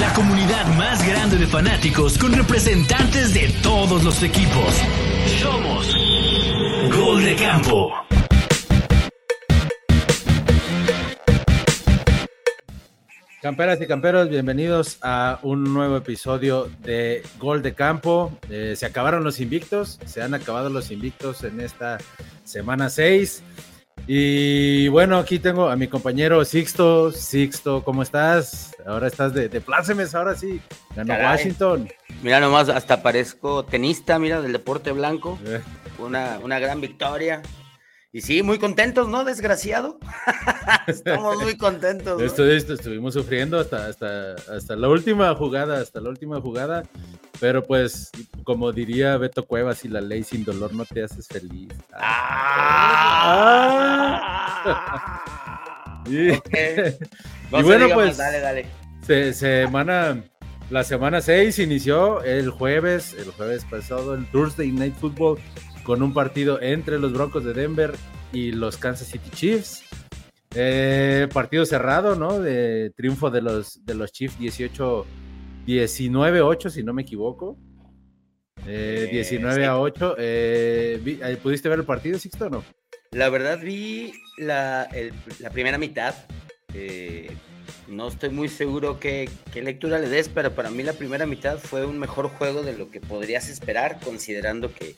La comunidad más grande de fanáticos con representantes de todos los equipos. Somos Gol de Campo. Camperas y camperos, bienvenidos a un nuevo episodio de Gol de Campo. Eh, se acabaron los invictos, se han acabado los invictos en esta semana 6. Y bueno, aquí tengo a mi compañero Sixto. Sixto, ¿cómo estás? Ahora estás de, de plácemes, ahora sí. Ganó Caray. Washington. Mira nomás, hasta parezco tenista, mira, del deporte blanco. Eh, Una, una gran victoria. Y sí, muy contentos, ¿no? Desgraciado. Estamos muy contentos. ¿no? esto, esto, estuvimos sufriendo hasta, hasta, hasta la última jugada, hasta la última jugada. Pero pues, como diría Beto Cuevas, y la ley sin dolor no te haces feliz. Ah. Y-. No Y bueno, pues, Dale, dale. Se- semana, la semana 6 inició el jueves, el jueves pasado, el Thursday Night Football, con un partido entre los Broncos de Denver y los Kansas City Chiefs. Eh, partido cerrado, ¿no? De triunfo de los, de los Chiefs 18, 19-8, si no me equivoco. Eh, Eh, 19 sí. a 8. Eh, eh, ¿Pudiste ver el partido, Sixto, o no? La verdad vi la, el- la primera mitad. no estoy muy seguro qué, qué lectura le des, pero para mí la primera mitad fue un mejor juego de lo que podrías esperar, considerando que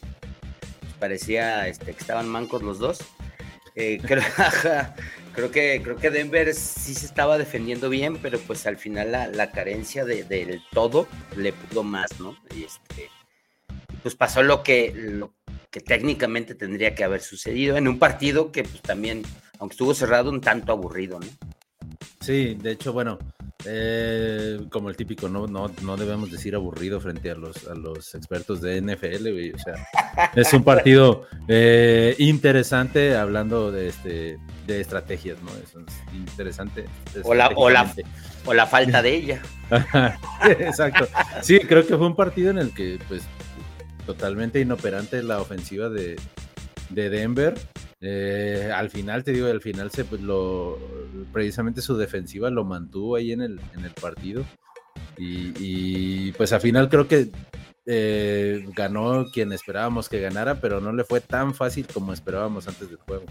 parecía este, que estaban mancos los dos. Eh, creo, que, creo que Denver sí se estaba defendiendo bien, pero pues al final la, la carencia de- del todo le pudo más, ¿no? Y este, pues pasó lo que, lo que técnicamente tendría que haber sucedido en un partido que pues también, aunque estuvo cerrado, un tanto aburrido, ¿no? Sí, de hecho, bueno, eh, como el típico, no, no, no debemos decir aburrido frente a los, a los expertos de NFL, güey, o sea, es un partido eh, interesante hablando de, este, de estrategias, ¿no? Eso es interesante. O la- o la-. O la falta de ella. Exacto. Sí, creo que fue un partido en el que, pues, totalmente inoperante la ofensiva de, de Denver. Eh, al final, te digo, al final se pues, lo precisamente su defensiva lo mantuvo ahí en el, en el partido. Y, pues al final creo que eh, ganó quien esperábamos que ganara, pero no le fue tan fácil como esperábamos antes del juego.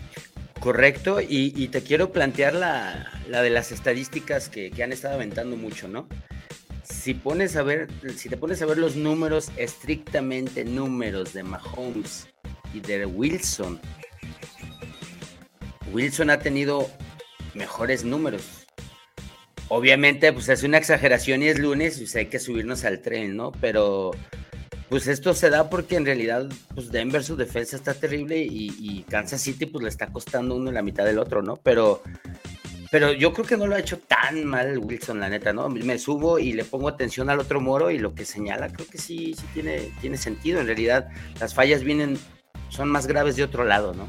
Correcto, y, te quiero plantear la, la de las estadísticas que, que han estado aventando mucho, ¿no? Si pones a ver, si te pones a ver los números, estrictamente números de Mahomes y de Wilson, Wilson ha tenido mejores números. Obviamente, pues es una exageración y es lunes, pues hay que subirnos al tren, ¿no? Pero pues esto se da porque en realidad, pues Denver su defensa está terrible y, y Kansas City pues le está costando uno la mitad del otro, ¿no? Pero, pero yo creo que no lo ha hecho tan mal Wilson, la neta, ¿no? Me subo y le pongo atención al otro moro y lo que señala creo que sí, sí tiene, tiene sentido. En realidad las fallas vienen, son más graves de otro lado, ¿no?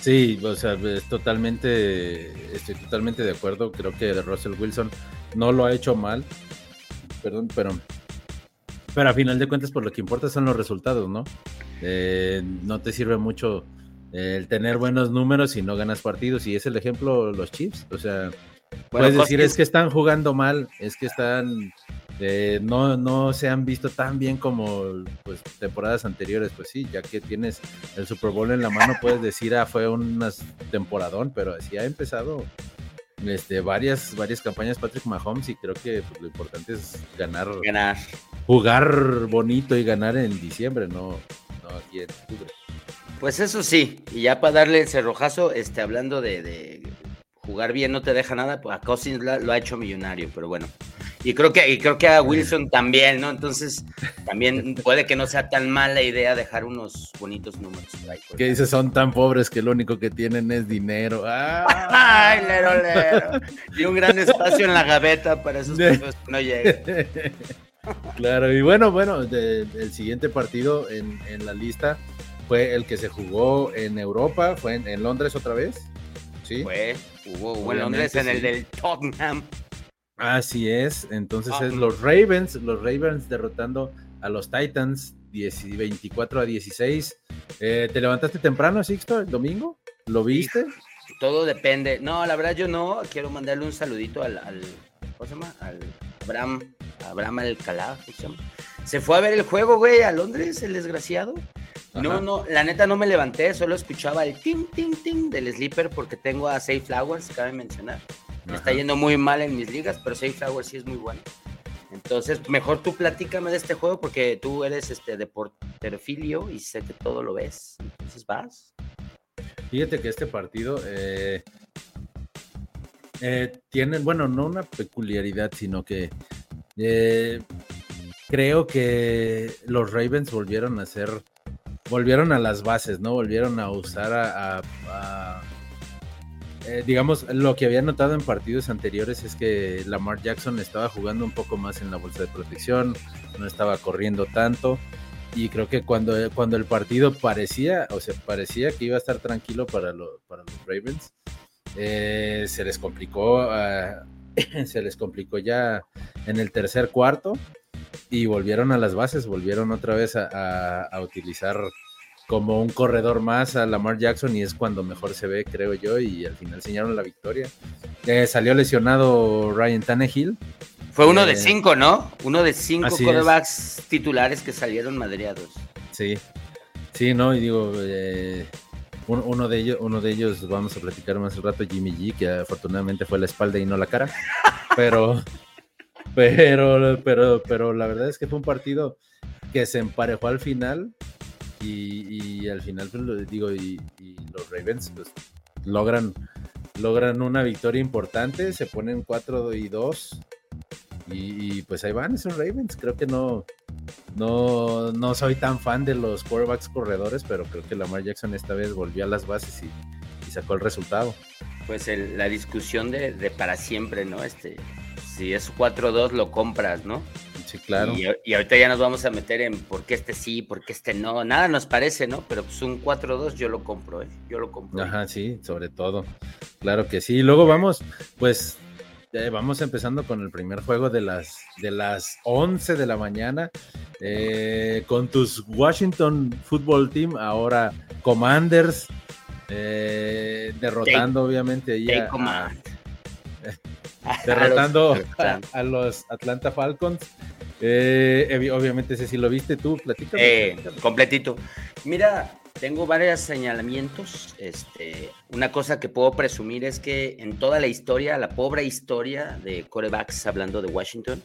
Sí, o sea, es totalmente, estoy totalmente de acuerdo. Creo que Russell Wilson no lo ha hecho mal, perdón, pero, pero a final de cuentas, por lo que importa son los resultados, ¿no? Eh, no te sirve mucho el tener buenos números si no ganas partidos. Y es el ejemplo los Chiefs. O sea, puedes decir es que están jugando mal, es que están eh, no, no se han visto tan bien como pues, temporadas anteriores. Pues sí, ya que tienes el Super Bowl en la mano, puedes decir, ah, fue un temporadón, pero así ha empezado este, varias, varias campañas Patrick Mahomes y creo que pues, lo importante es ganar, ganar, jugar bonito y ganar en diciembre, no, no aquí en octubre. Pues eso sí, y ya para darle el cerrojazo, este, hablando de, de jugar bien no te deja nada, pues a Cousins lo, ha hecho millonario, pero bueno. Y creo que, y creo que a Wilson también, ¿no? Entonces, también puede que no sea tan mala idea dejar unos bonitos números. Que dice, son tan pobres que lo único que tienen es dinero. ¡Ah! ¡Ay, lero, lero! Y un gran espacio en la gaveta para esos que no llegan. claro, y bueno, bueno, de, el siguiente partido en, en, la lista fue el que se jugó en Europa, fue en, en Londres otra vez. ¿Sí? Fue, hubo, hubo en Londres en sí. el del Tottenham. Así es, entonces ah, es los Ravens, los Ravens derrotando a los Titans 10, 24 a 16. Eh, ¿Te levantaste temprano, Sixto, el domingo? ¿Lo viste? todo depende. No, la verdad yo no. Quiero mandarle un saludito al, al ¿cómo se llama? Al Abraham, Abraham Alcalá, ¿cómo se? Se fue a ver el juego, güey, a Londres, el desgraciado. No, no, la neta no me levanté, solo escuchaba el ting, ting, ting del sleeper porque tengo a Safe Flowers, cabe mencionar. Me está yendo muy mal en mis ligas, pero Safe Flowers sí es muy bueno. Entonces, mejor tú platícame de este juego porque tú eres este de porterfilio y sé que todo lo ves. Entonces, vas. Fíjate que este partido eh, eh, tiene, bueno, no una peculiaridad, sino que eh, creo que los Ravens volvieron a ser, volvieron a las bases, ¿no? Volvieron a usar a, eh, digamos, lo que había notado en partidos anteriores es que Lamar Jackson estaba jugando un poco más en la bolsa de protección, no estaba corriendo tanto. Y creo que cuando, cuando el partido parecía, o sea, parecía que iba a estar tranquilo para, para los Ravens, eh, se les complicó, ah, se les complicó ya en el tercer cuarto y volvieron a las bases, volvieron otra vez a, utilizar como un corredor más a Lamar Jackson y es cuando mejor se ve, creo yo, y al final enseñaron la victoria. Eh, salió lesionado Ryan Tannehill. Fue uno de eh, cinco, ¿no? Uno de cinco quarterbacks titulares que salieron madreados. Sí, sí, ¿no? Y digo, eh, uno, de ellos, uno de ellos, vamos a platicar más un rato, Jimmy G, que afortunadamente fue la espalda y no la cara. Pero, pero, pero, pero la verdad es que fue un partido que se emparejó al final y, al final, pues, digo, y, los Ravens pues, logran, logran una victoria importante, se ponen 4 y 2 y, pues ahí van esos Ravens. Creo que no, no, no soy tan fan de los quarterbacks corredores, pero creo que Lamar Jackson esta vez volvió a las bases y, sacó el resultado. Pues la discusión de, de, para siempre, ¿no? Este, si es 4-2 lo compras, ¿no? Sí, claro. Y, ahorita ya nos vamos a meter en por qué este sí, por qué este no. Nada nos parece, ¿no? Pero pues un 4-2 yo lo compro, ¿eh? Yo lo compro. Ajá, sí, sobre todo. Claro que sí. Y luego vamos, pues vamos empezando con el primer juego de las, de las 11 de la mañana eh, con tus Washington Football Team, ahora Commanders, eh, derrotando obviamente ahí a, derrotando a los, Atlanta Falcons. Eh, obviamente ese sí lo viste tú, platícame. completito. Mira, tengo varios señalamientos. Este, una cosa que puedo presumir es que en toda la historia, la pobre historia de corebacks, hablando de Washington,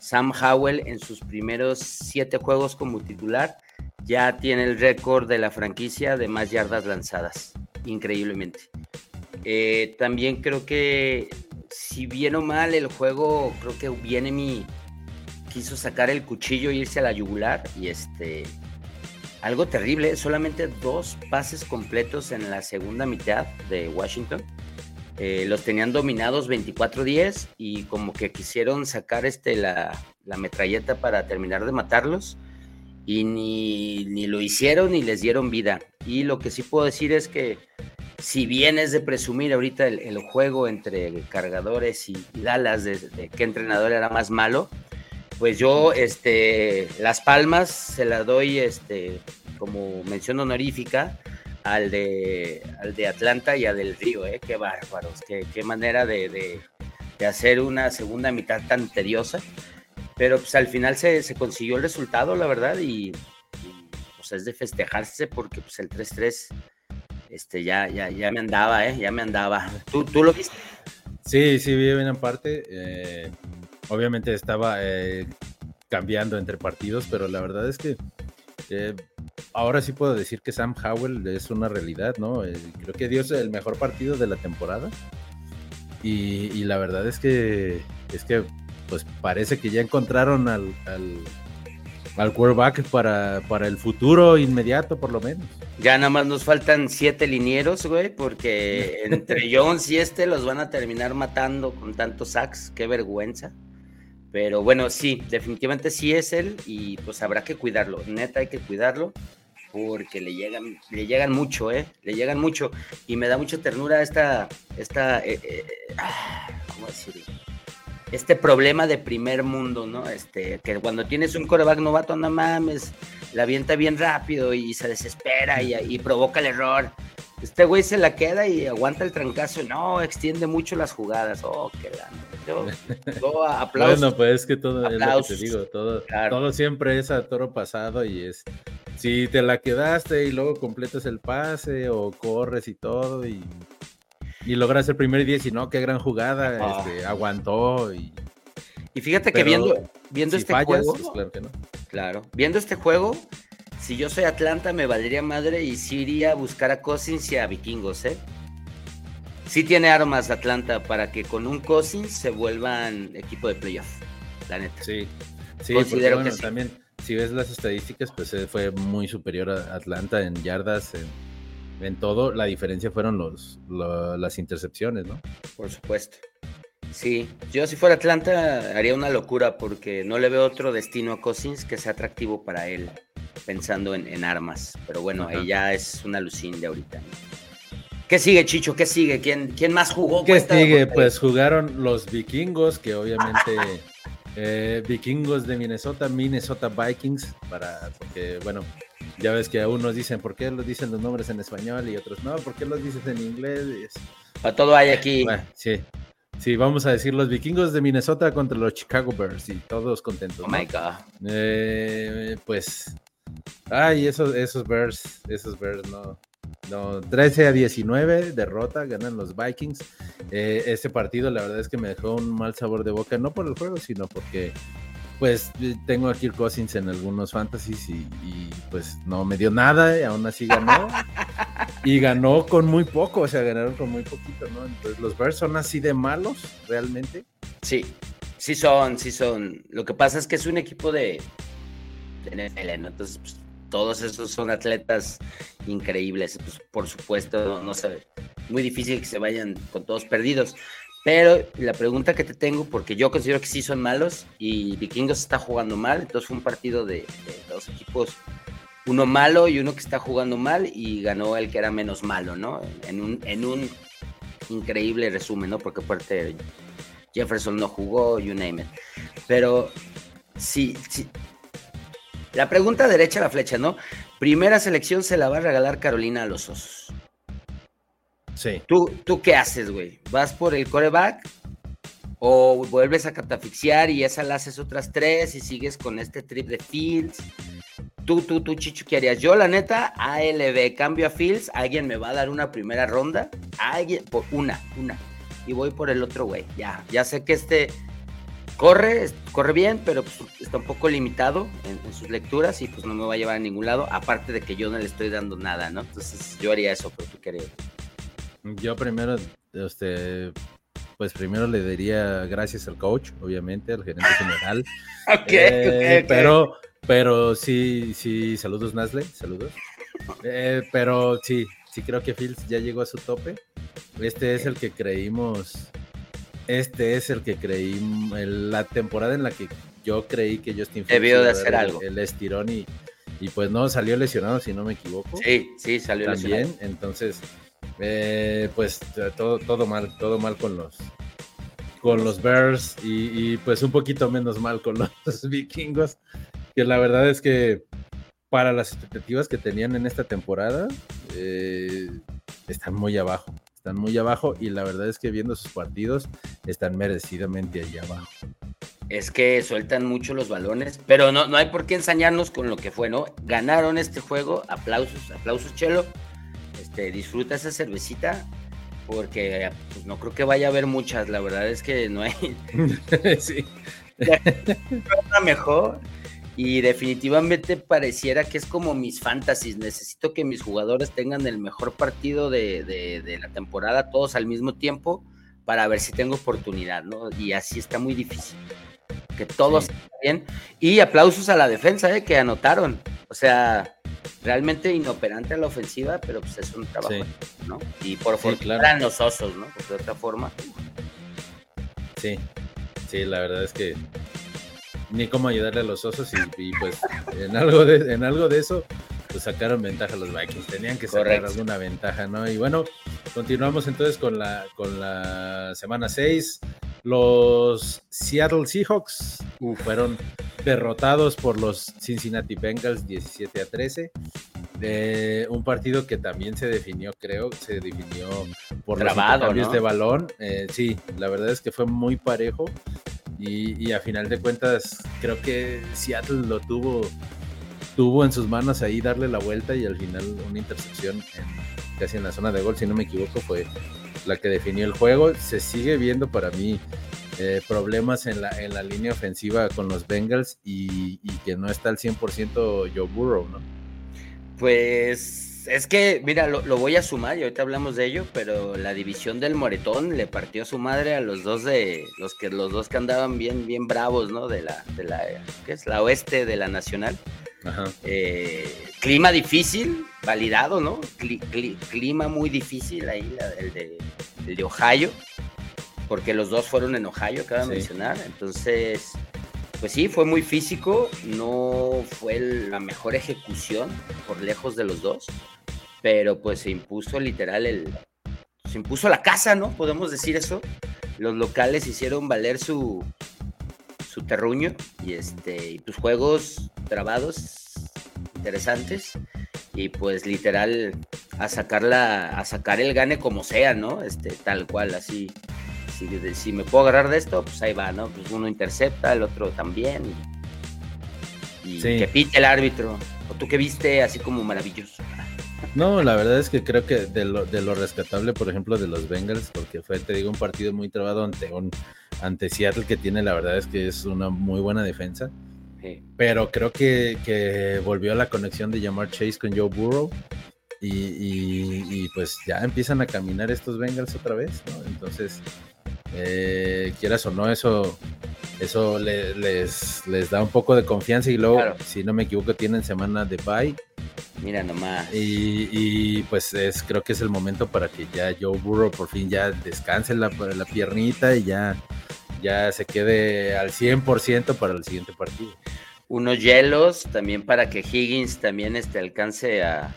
Sam Howell en sus primeros siete juegos como titular ya tiene el récord de la franquicia de más yardas lanzadas, increíblemente. Eh, también creo que si bien o mal el juego, creo que viene mi quiso sacar el cuchillo e irse a la yugular y este algo terrible, solamente dos pases completos en la segunda mitad de Washington. Eh, los tenían dominados 24-10 y como que quisieron sacar este, la, metralleta para terminar de matarlos y ni, lo hicieron ni les dieron vida. Y lo que sí puedo decir es que si bien es de presumir ahorita el, juego entre cargadores y, Dallas de, qué entrenador era más malo, pues yo, este, Las Palmas se la doy, este, como mención honorífica al de, al de Atlanta y a Del Río, ¿eh? Qué bárbaros, qué, qué manera de, de, hacer una segunda mitad tan tediosa. Pero pues al final se, se consiguió el resultado, la verdad, y, pues es de festejarse porque pues el 3-3 este, ya, ya, ya me andaba, ¿eh? Ya me andaba. ¿Tú, tú lo viste? Sí, sí, vi en parte. Eh, obviamente estaba eh, cambiando entre partidos, pero la verdad es que eh, ahora sí puedo decir que Sam Howell es una realidad, ¿no? Creo que dio el mejor partido de la temporada. Y, la verdad es que es que pues parece que ya encontraron al, al, quarterback para, para el futuro inmediato, por lo menos. Ya nada más nos faltan siete linieros, güey, porque entre Jones y este los van a terminar matando con tantos sacks. Qué vergüenza. Pero bueno, sí, definitivamente sí es él y pues habrá que cuidarlo. Neta hay que cuidarlo porque le llegan, le llegan mucho, ¿eh? Le llegan mucho y me da mucha ternura esta, esta, eh, eh, ah, ¿cómo decirlo? Este problema de primer mundo, ¿no? Este, que cuando tienes un coreback novato, no mames, la avienta bien rápido y se desespera y, y provoca el error. Este güey se la queda y aguanta el trancazo. No, extiende mucho las jugadas. Oh, qué Yo, yo aplauso. Bueno, pues es que todo es lo que te digo, todo, todo siempre es a toro pasado y es si te la quedaste y luego completas el pase o corres y todo y, y logras el primer 10 y no, qué gran jugada, este, aguantó y y fíjate que viendo, viendo este juego. Pues claro, que no. claro, viendo este juego, si yo soy Atlanta, me valdría madre y sí iría a buscar a Cousins y a Vikingos, ¿eh? Sí tiene armas Atlanta para que con un Cousins se vuelvan equipo de playoff, la neta. Sí, sí, Considero que también, si ves las estadísticas, pues eh, fue muy superior a Atlanta en yardas, en, en todo. La diferencia fueron los, las intercepciones, ¿no? Por supuesto. Sí, yo si fuera Atlanta haría una locura porque no le veo otro destino a Cousins que sea atractivo para él, pensando en, armas. Pero bueno, ella es una lucín de ahorita. ¿Qué sigue, Chicho? ¿Qué sigue? ¿Quién, quién más jugó? ¿Qué sigue? Pues jugaron los vikingos, que obviamente eh, vikingos de Minnesota, Minnesota Vikings, para, porque bueno, ya ves que a unos dicen, ¿por qué los dicen los nombres en español? Y otros, no, ¿por qué los dices en inglés? A todo hay aquí. sí, Sí, vamos a decir los vikingos de Minnesota contra los Chicago Bears y todos contentos. Oh my God. Eh, pues, ay, esos, esos Bears, esos Bears no. No, 13 a 19, derrota, ganan los Vikings. Eh, este partido, la verdad es que me dejó un mal sabor de boca, no por el juego, sino porque pues tengo a Kirk Cousins en algunos fantasies y, pues no me dio nada y aún así ganó. y ganó con muy poco, o sea, ganaron con muy poquito, ¿no? Entonces los Bears son así de malos, realmente. Sí, sí son, sí son. Lo que pasa es que es un equipo de, NFL, ¿no? Entonces, pues, todos esos son atletas increíbles, pues, por supuesto, no sé, muy difícil que se vayan con todos perdidos. Pero la pregunta que te tengo, porque yo considero que sí son malos y Vikingos está jugando mal, entonces fue un partido de, dos equipos, uno malo y uno que está jugando mal y ganó el que era menos malo, ¿no? En un, increíble resumen, ¿no? Porque aparte Jefferson no jugó, you name it. Pero sí, sí. La pregunta derecha a la flecha, ¿no? Primera selección se la va a regalar Carolina a los Osos. ¿Tú, ¿Tú qué haces, güey? ¿Vas por el coreback? ¿O vuelves a catafixiar y esa la haces otras tres y sigues con este trip de Fields? Tú, tú, tú, Chicho, ¿qué harías? Yo, la neta, ALB, cambio a Fields, alguien me va a dar una primera ronda, alguien, por una, una, y voy por el otro, güey, ya, ya sé que este corre, corre bien, pero pues, está un poco limitado en, sus lecturas y pues no me va a llevar a ningún lado, aparte de que yo no le estoy dando nada, ¿no? Entonces yo haría eso, pero tú qué. Yo primero, este, pues primero le diría gracias al coach, obviamente, al gerente general. Eh, pero, pero sí, sí, saludos Nasle, saludos. Eh, pero sí, sí creo que Fields ya llegó a su tope. Este es el que creímos, este es el que creí, la temporada en la que yo creí que Justin Fields debió de hacer algo. El estirón y, y pues no, salió lesionado si no me equivoco. Sí, sí, salió También, entonces eh, pues todo, todo mal, todo mal con los con los Bears y, pues un poquito menos mal con los vikingos, que la verdad es que para las expectativas que tenían en esta temporada, eh, están muy abajo, están muy abajo y la verdad es que viendo sus partidos están merecidamente allá abajo. Es que sueltan mucho los balones, pero no, no hay por qué ensañarnos con lo que fue, ¿no? Ganaron este juego, aplausos, aplausos, Chelo este, disfruta esa cervecita porque pues, no creo que vaya a haber muchas, la verdad es que no hay. sí. mejor y definitivamente pareciera que es como mis fantasies. Necesito que mis jugadores tengan el mejor partido de, la temporada todos al mismo tiempo para ver si tengo oportunidad, ¿no? Y así está muy difícil. Que todos estén bien. Y aplausos a la defensa, ¿eh? Que anotaron. O sea, realmente inoperante a la ofensiva, pero pues es un trabajo, ¿no? Y por fortuna eran los osos, ¿no? Porque de otra forma. Sí, sí, la verdad es que ni cómo ayudarle a los osos y, pues en algo de en algo de eso pues sacaron ventaja los Vikings, tenían que sacar alguna ventaja, ¿no? Y bueno, continuamos entonces con la con la semana 6. Los Seattle Seahawks fueron derrotados por los Cincinnati Bengals 17 a 13. Eh, un partido que también se definió, creo, se definió por los ¿no? de balón. Eh, sí, la verdad es que fue muy parejo y, y, a final de cuentas creo que Seattle lo tuvo, tuvo en sus manos ahí darle la vuelta y al final una intercepción en, casi en la zona de gol, si no me equivoco, fue la que definió el juego. Se sigue viendo para mí eh, problemas en la, en la línea ofensiva con los Bengals y, y que no está al 100% Joe Burrow, ¿no? Pues es que, mira, lo, lo, voy a sumar y ahorita hablamos de ello, pero la división del Moretón le partió su madre a los dos de los que los dos que andaban bien, bien bravos, ¿no? De la, de la, ¿qué es? La oeste de la nacional. Ajá. Eh, clima difícil, validado, ¿no? Cli, cli, clima muy difícil ahí, la, el, de, el de Ohio, porque los dos fueron en Ohio, acaba de sí. mencionar. Entonces, pues sí, fue muy físico, no fue la mejor ejecución por lejos de los dos, pero pues se impuso literal el... Se impuso la casa, ¿no? Podemos decir eso. Los locales hicieron valer su, su terruño y este y pues juegos trabados interesantes y pues literal a sacarla a sacar el gane como sea no este tal cual así si, si, me puedo agarrar de esto, pues ahí va, ¿no? Pues uno intercepta, el otro también. Y, y sí. que pite el árbitro. ¿O tú qué viste así como maravilloso? No, la verdad es que creo que de lo, de lo rescatable, por ejemplo, de los Bengals, porque fue, te digo, un partido muy trabado ante, un, ante Seattle, que tiene, la verdad es que es una muy buena defensa. Sí. Pero creo que, que volvió a la conexión de llamar Chase con Joe Burrow. Y, y, y, pues ya empiezan a caminar estos Bengals otra vez, ¿no? Entonces, eh, quieras o no, eso, eso le, les, les, da un poco de confianza y luego, claro. si no me equivoco, tienen semana de bye. Mira nomás. Y, y, pues es, creo que es el momento para que ya Joe Burrow por fin ya descanse la, la piernita y ya, ya se quede al 100% para el siguiente partido. Unos hielos también para que Higgins también este, alcance a,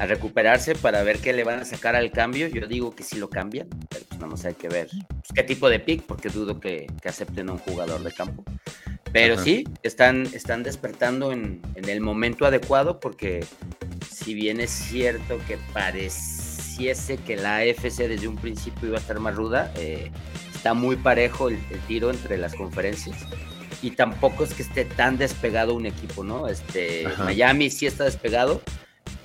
a recuperarse para ver qué le van a sacar al cambio. Yo digo que sí lo cambian, pero pues vamos a hay que ver pues, qué tipo de pick, porque dudo que, que, acepten a un jugador de campo. Pero Ajá. sí, están, están despertando en, en, el momento adecuado, porque si bien es cierto que pareciese que la AFC desde un principio iba a estar más ruda, eh, está muy parejo el, el tiro entre las conferencias y tampoco es que esté tan despegado un equipo, ¿no? Este, Miami sí está despegado,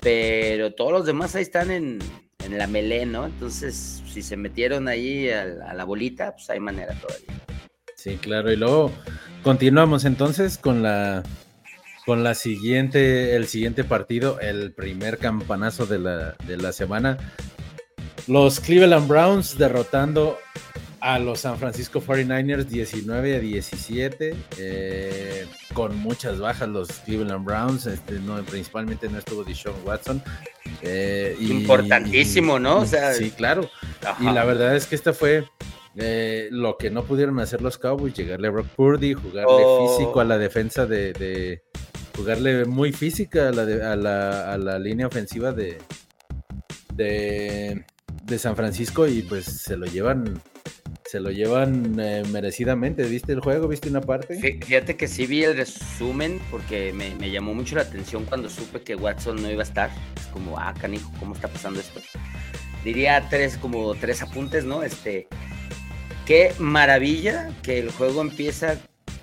pero todos los demás ahí están en, en la melé, ¿no? Entonces, si se metieron ahí a, a, la bolita, pues hay manera todavía. Sí, claro, y luego continuamos entonces con la con la siguiente, el siguiente partido, el primer campanazo de la, de la semana. Los Cleveland Browns derrotando a los San Francisco 49ers 19 a 17, eh, con muchas bajas los Cleveland Browns, este, no, principalmente no estuvo Deshaun Watson. Eh, y, Importantísimo, ¿no? O sea, sí, claro. Ajá. Y la verdad es que esta fue eh, lo que no pudieron hacer los Cowboys, llegarle a Brock Purdy, jugarle oh. físico a la defensa de, de jugarle muy física a la, de, a la, a la línea ofensiva de, de, de San Francisco y pues se lo llevan se lo llevan eh, merecidamente. ¿Viste el juego? ¿Viste una parte? Fíjate que sí vi el resumen porque me, me, llamó mucho la atención cuando supe que Watson no iba a estar. Es como, ah, canijo, ¿cómo está pasando esto? Diría tres, como tres apuntes, ¿no? este Qué maravilla que el juego empieza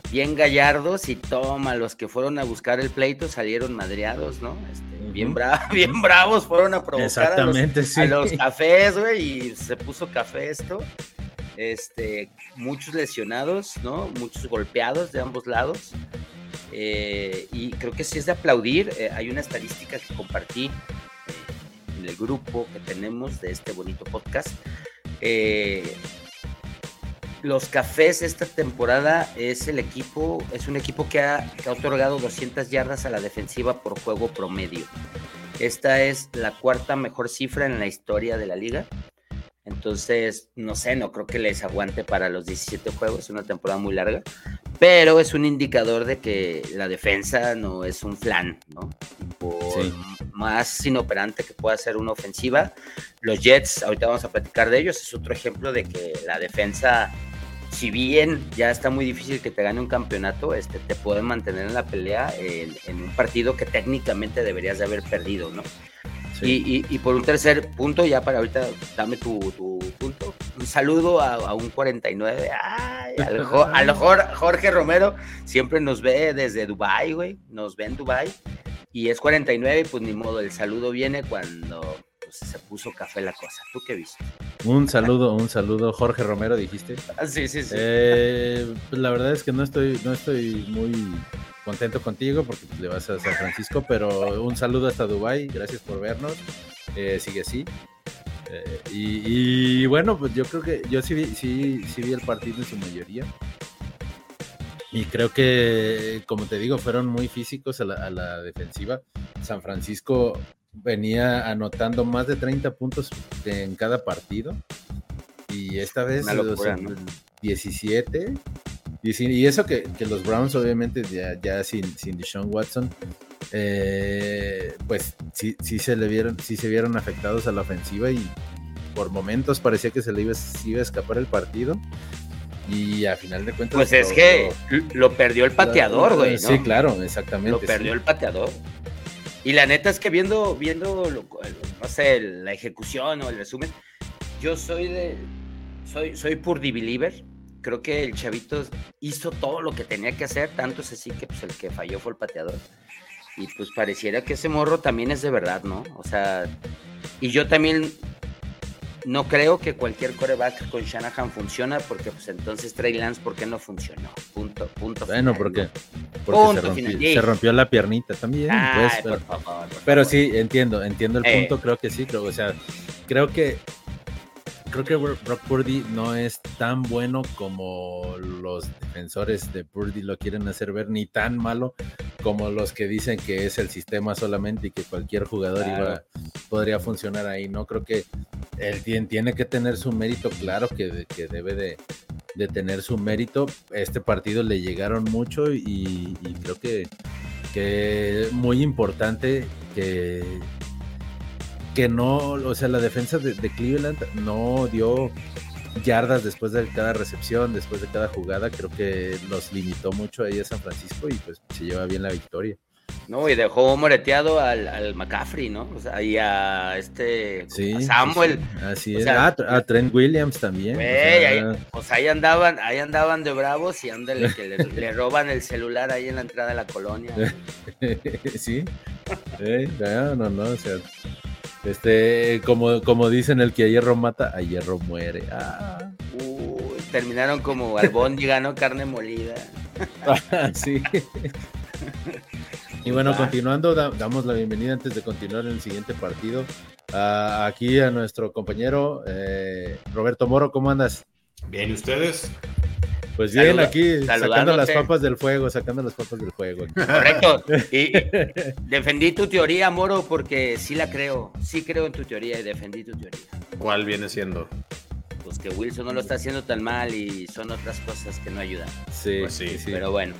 bien gallardos y toma, los que fueron a buscar el pleito salieron madreados, ¿no? Este, bien, bra bien bravos, fueron a provocar a los, sí. a los cafés, güey, y se puso café esto este, muchos lesionados, ¿no? Muchos golpeados de ambos lados. Eh, y creo que sí es de aplaudir. Eh, hay una estadística que compartí eh, en el grupo que tenemos de este bonito podcast. Los Cafés esta temporada es el equipo, es un equipo que ha, que ha otorgado 200 yardas a la defensiva por juego promedio. Esta es la cuarta mejor cifra en la historia de la liga. Entonces, no sé, no creo que les aguante para los 17 juegos, es una temporada muy larga, pero es un indicador de que la defensa no es un flan, ¿no? Por sí. más inoperante que pueda ser una ofensiva, los Jets, ahorita vamos a platicar de ellos, es otro ejemplo de que la defensa si bien ya está muy difícil que te gane un campeonato, este, te pueden mantener en la pelea en, un partido que técnicamente deberías de haber perdido, ¿no? Y, por un tercer punto, ya para ahorita, dame tu, punto. Un saludo a, un 49. Ay, a lo mejor Jorge Romero siempre nos ve desde Dubai, güey. Nos ve en Dubai. Y es 49 y pues ni modo, el saludo viene cuando se puso café la cosa. ¿Tú qué viste? Un saludo, un saludo, Jorge Romero, dijiste. Ah, sí, sí, sí. Eh, pues la verdad es que no estoy, no estoy muy contento contigo porque le vas a San Francisco, pero un saludo hasta Dubai, gracias por vernos. Eh, sigue así. Eh, y, bueno, pues yo creo que yo sí vi, sí, sí vi el partido en su mayoría. Y creo que, como te digo, fueron muy físicos a la, a la defensiva. San Francisco venía anotando más de 30 puntos en cada partido. Y esta vez 17. Y, eso que, los Browns, obviamente, ya, sin, sin Deshaun Watson, eh, pues sí, sí, se le vieron, sí se vieron afectados a la ofensiva y por momentos parecía que se le iba, a escapar el partido. Y a final de cuentas. Pues es que lo, perdió el pateador, güey. Sí, claro, exactamente. Lo perdió el pateador. Y la neta es que viendo, viendo, no sé, la ejecución o el resumen, yo soy de, soy, soy Purdy Believer. Creo que el chavito hizo todo lo que tenía que hacer, tanto es así que pues, el que falló fue el pateador. Y pues pareciera que ese morro también es de verdad, ¿no? O sea, y yo también no creo que cualquier coreback con Shanahan funciona porque pues entonces Trey Lance, ¿por qué no funcionó? Punto, punto. Bueno, porque, se, rompió, la piernita también. Pues, pero, sí, entiendo, entiendo el punto, creo que sí, creo, o sea, creo que creo que Brock Purdy no es tan bueno como los defensores de Purdy lo quieren hacer ver, ni tan malo como los que dicen que es el sistema solamente y que cualquier jugador iba, podría funcionar ahí. No creo que él tiene que tener su mérito, claro que, que debe de, tener su mérito. Este partido le llegaron mucho y, creo que, que muy importante que que no, o sea, la defensa de, Cleveland no dio yardas después de cada recepción, después de cada jugada, creo que los limitó mucho ahí a San Francisco y pues se lleva bien la victoria. No, y dejó moreteado al, al McCaffrey, ¿no? O sea, y a este Samuel. así es. a, Trent Williams también. pues ahí andaban, ahí andaban de bravos y ándale que le, roban el celular ahí en la entrada de la colonia. sí. no, no, no, o sea, este, como, como dicen, el que a hierro mata, a hierro muere. Ah. terminaron como albóndiga, ¿no? Carne molida. sí. Y bueno, continuando, damos la bienvenida antes de continuar en el siguiente partido. aquí a nuestro compañero eh, Roberto Moro, ¿cómo andas? Bien, ¿y ustedes? Pues bien, aquí sacando las papas del fuego, sacando las papas del fuego. Correcto. Y defendí tu teoría, Moro, porque sí la creo. Sí creo en tu teoría y defendí tu teoría. ¿Cuál viene siendo? Pues que Wilson no lo está haciendo tan mal y son otras cosas que no ayudan. Sí, pues sí, sí. Pero bueno.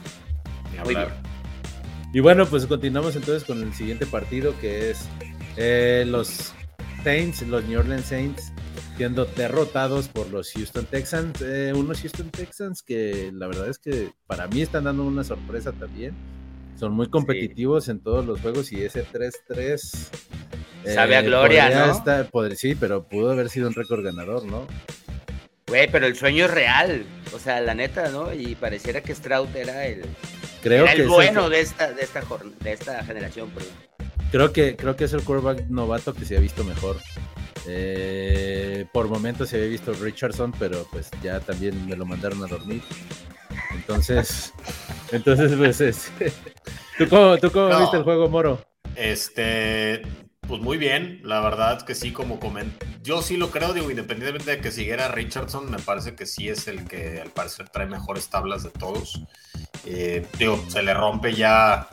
Muy bien. Y bueno, pues continuamos entonces con el siguiente partido que es eh, los Saints, los New Orleans Saints siendo derrotados por los Houston Texans, eh, unos Houston Texans que la verdad es que para mí están dando una sorpresa también. Son muy competitivos en todos los juegos y ese 3-3 sabe a eh, gloria, ¿no? sí, pero pudo haber sido un récord ganador, ¿no? Güey, pero el sueño es real, o sea, la neta, ¿no? Y pareciera que Stroud era el, creo que bueno de esta, de esta, de esta generación. Creo que, creo que es el quarterback novato que se ha visto mejor. Eh, por momentos se había visto Richardson, pero pues ya también me lo mandaron a dormir. Entonces, entonces pues ¿Tú cómo, tú cómo viste el juego, Moro? Este, pues muy bien, la verdad que sí, como comenté, yo sí lo creo, digo, independientemente de que siguiera Richardson, me parece que sí es el que al parecer trae mejores tablas de todos. Eh, digo, se le rompe ya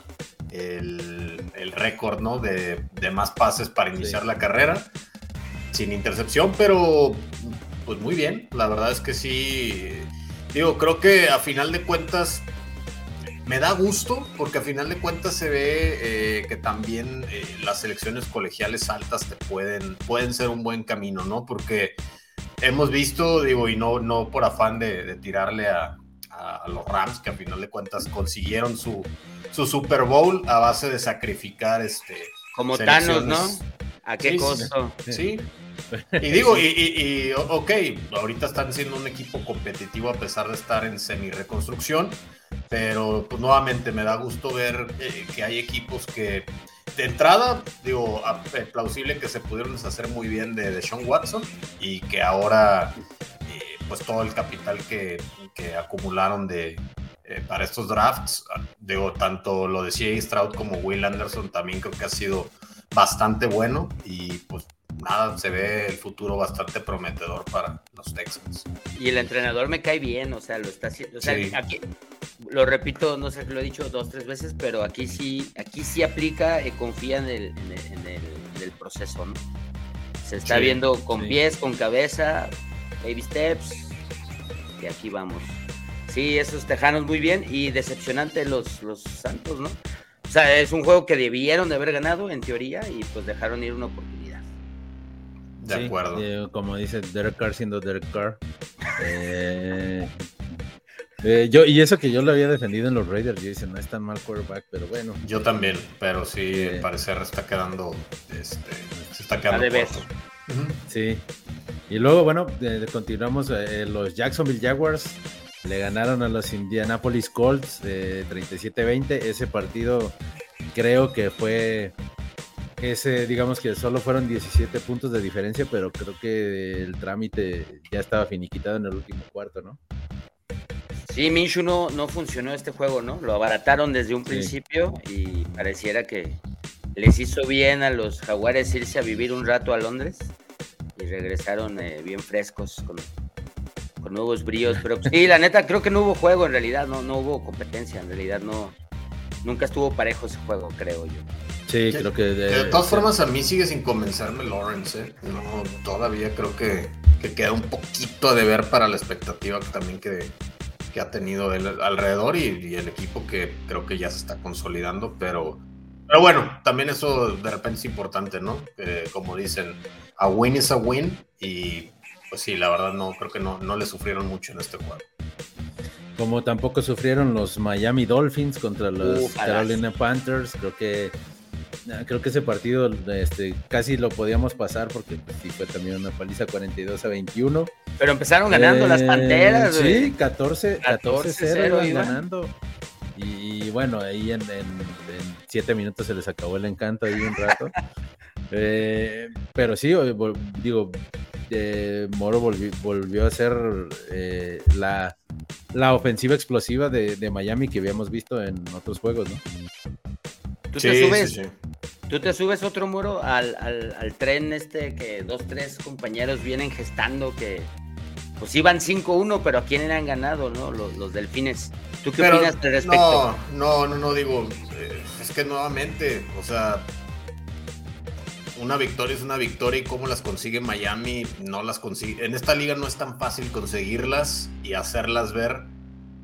el, récord, ¿no? De, más pases para iniciar la carrera sin intercepción, pero pues muy bien. La verdad es que sí. Digo, creo que a final de cuentas me da gusto porque a final de cuentas se ve eh, que también eh, las selecciones colegiales altas te pueden, pueden ser un buen camino, ¿no? Porque hemos visto, digo, y no, no por afán de, tirarle a, los Rams, que a final de cuentas consiguieron su, su Super Bowl a base de sacrificar este. Como Thanos, ¿no? ¿A qué costo? Sí. Y digo, y, y, ok, ahorita están siendo un equipo competitivo a pesar de estar en semi-reconstrucción, pero pues nuevamente me da gusto ver eh, que hay equipos que de entrada, digo, eh, plausible que se pudieron deshacer muy bien de, de Sean Watson y que ahora, eh, pues todo el capital que, que acumularon de, eh, para estos drafts, digo, tanto lo de C.A. Stroud como Will Anderson también creo que ha sido bastante bueno y pues nada, se ve el futuro bastante prometedor para los Texans. Y el entrenador me cae bien, o sea, lo está haciendo, o sea, aquí, lo repito, no sé, lo he dicho dos, tres veces, pero aquí sí, aquí sí aplica y confía en el, en el, proceso, ¿no? Se está viendo con pies, con cabeza, baby steps, y aquí vamos. Sí, esos tejanos muy bien y decepcionante los, los Santos, ¿no? O sea, es un juego que debieron de haber ganado en teoría y pues dejaron ir una oportunidad. De acuerdo. Eh, como dice Derek Carr siendo Derek Carr. Eh, eh, yo, y eso que yo lo había defendido en los Raiders, yo dice, no es tan mal quarterback, pero bueno. Yo también, pero sí, al parecer está quedando, este, se está quedando corto. Sí. Y luego, bueno, continuamos, los Jacksonville Jaguars le ganaron a los Indianapolis Colts de 37-20. Ese partido creo que fue ese, digamos que solo fueron 17 puntos de diferencia, pero creo que el trámite ya estaba finiquitado en el último cuarto, ¿no? Sí, Minshu no, no funcionó este juego, ¿no? Lo abarataron desde un principio y pareciera que les hizo bien a los jaguares irse a vivir un rato a Londres y regresaron eh, bien frescos con, con nuevos bríos. Pero sí, la neta, creo que no hubo juego en realidad, no, no hubo competencia, en realidad no, nunca estuvo parejo ese juego, creo yo. Sí, creo que... De, todas formas, a mí sigue sin convencerme Lawrence, ¿eh? No, todavía creo que, que queda un poquito de ver para la expectativa que también que, que ha tenido él alrededor y, el equipo que creo que ya se está consolidando, pero, pero bueno, también eso de repente es importante, ¿no? como dicen, a win is a win y pues sí, la verdad no, creo que no, no le sufrieron mucho en este juego. Como tampoco sufrieron los Miami Dolphins contra los Carolina Panthers, creo que Ah, creo que ese partido este, casi lo podíamos pasar porque pues, sí fue también una paliza 42 a 21. Pero empezaron ganando las Panteras. Sí, 14, 14 0 ganando. Y, bueno, ahí en, en, siete minutos se les acabó el encanto ahí un rato. Eh, pero sí, digo, eh, Moro volvió, a ser eh, la, la, ofensiva explosiva de, de, Miami que habíamos visto en otros juegos, ¿no? ¿Tú te subes? ¿Tú te subes otro muro al, tren este que dos, tres compañeros vienen gestando que pues iban 5-1, pero a quién han ganado, ¿no? Los, delfines. ¿Tú qué opinas al respecto? No, no, no, no digo, eh, es que nuevamente, o sea, una victoria es una victoria y cómo las consigue Miami, no las consigue. En esta liga no es tan fácil conseguirlas y hacerlas ver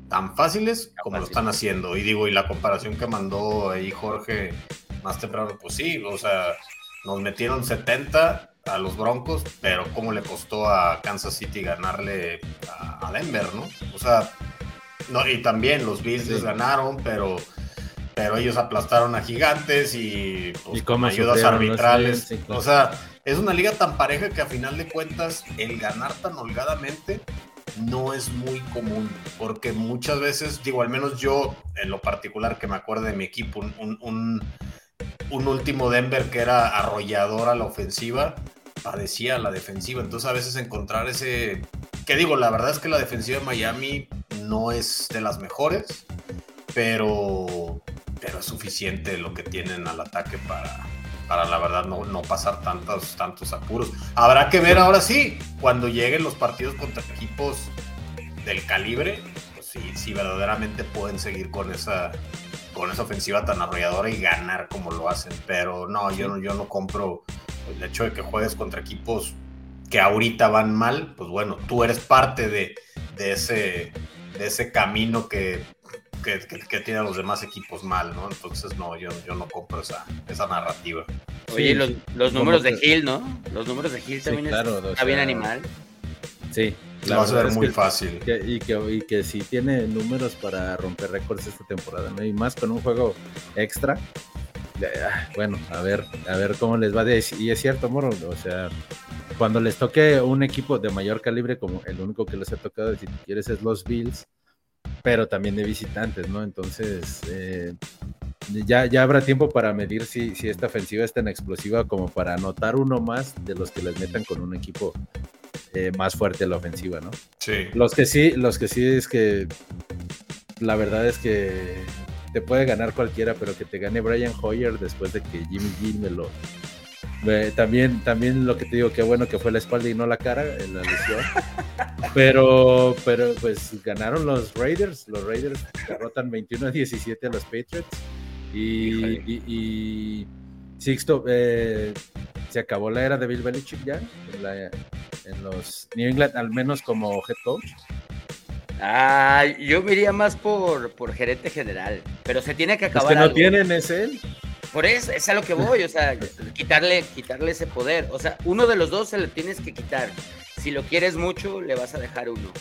tan fáciles como lo están haciendo. Y digo, y la comparación que mandó ahí Jorge más temprano, pues sí, o sea, nos metieron 70 a los Broncos, pero cómo le costó a Kansas City ganarle a, Denver, ¿no? O sea, no, y también los Bills les ganaron, pero pero ellos aplastaron a gigantes y, pues, con ayudas arbitrales. O sea, es una liga tan pareja que a final de cuentas el ganar tan holgadamente no es muy común, porque muchas veces, digo, al menos yo en lo particular que me acuerdo de mi equipo, un, un, último Denver que era arrollador a la ofensiva, padecía a la defensiva, entonces a veces encontrar ese, que digo, la verdad es que la defensiva de Miami no es de las mejores, pero, pero es suficiente lo que tienen al ataque para, para la verdad no, no pasar tantos, tantos apuros. Habrá que ver ahora sí, cuando lleguen los partidos contra equipos del calibre, pues sí, sí verdaderamente pueden seguir con esa, con esa ofensiva tan arrolladora y ganar como lo hacen. Pero no, yo, no, yo no compro el hecho de que juegues contra equipos que ahorita van mal, pues bueno, tú eres parte de, de ese, de ese camino que que, que, tienen los demás equipos mal, ¿no? Entonces, no, yo, yo no compro esa, esa narrativa. Oye, los, los números de Hill, ¿no? Los números de Hill también está bien animal. Sí, la va a ser muy fácil. y, que, y que sí tiene números para romper récords esta temporada, ¿no? Y más con un juego extra. Bueno, a ver, a ver cómo les va. De, y es cierto, Moro, o sea, cuando les toque un equipo de mayor calibre, como el único que les ha tocado, si quieres, es los Bills, pero también de visitantes, ¿no? Entonces, eh, ya, ya habrá tiempo para medir si, si esta ofensiva es tan explosiva como para anotar uno más de los que les metan con un equipo eh, más fuerte en la ofensiva, ¿no? Sí. Los que sí, los que sí es que la verdad es que te puede ganar cualquiera, pero que te gane Brian Hoyer después de que Jimmy G me lo. También, también lo que te digo, qué bueno que fue la espalda y no la cara en la lesión. pero, pero pues ganaron los Raiders. Los Raiders derrotan 21 a 17 a los Patriots. Y, Sixto, eh, se acabó la era de Bill Belichick ya en, los New England, al menos como head coach. Ah, yo me iría más por, por gerente general, pero se tiene que acabar. Es que no tienen, es él. Por eso, es a lo que voy, o sea, quitarle, quitarle ese poder. O sea, uno de los dos se le tienes que quitar. Si lo quieres mucho, le vas a dejar uno.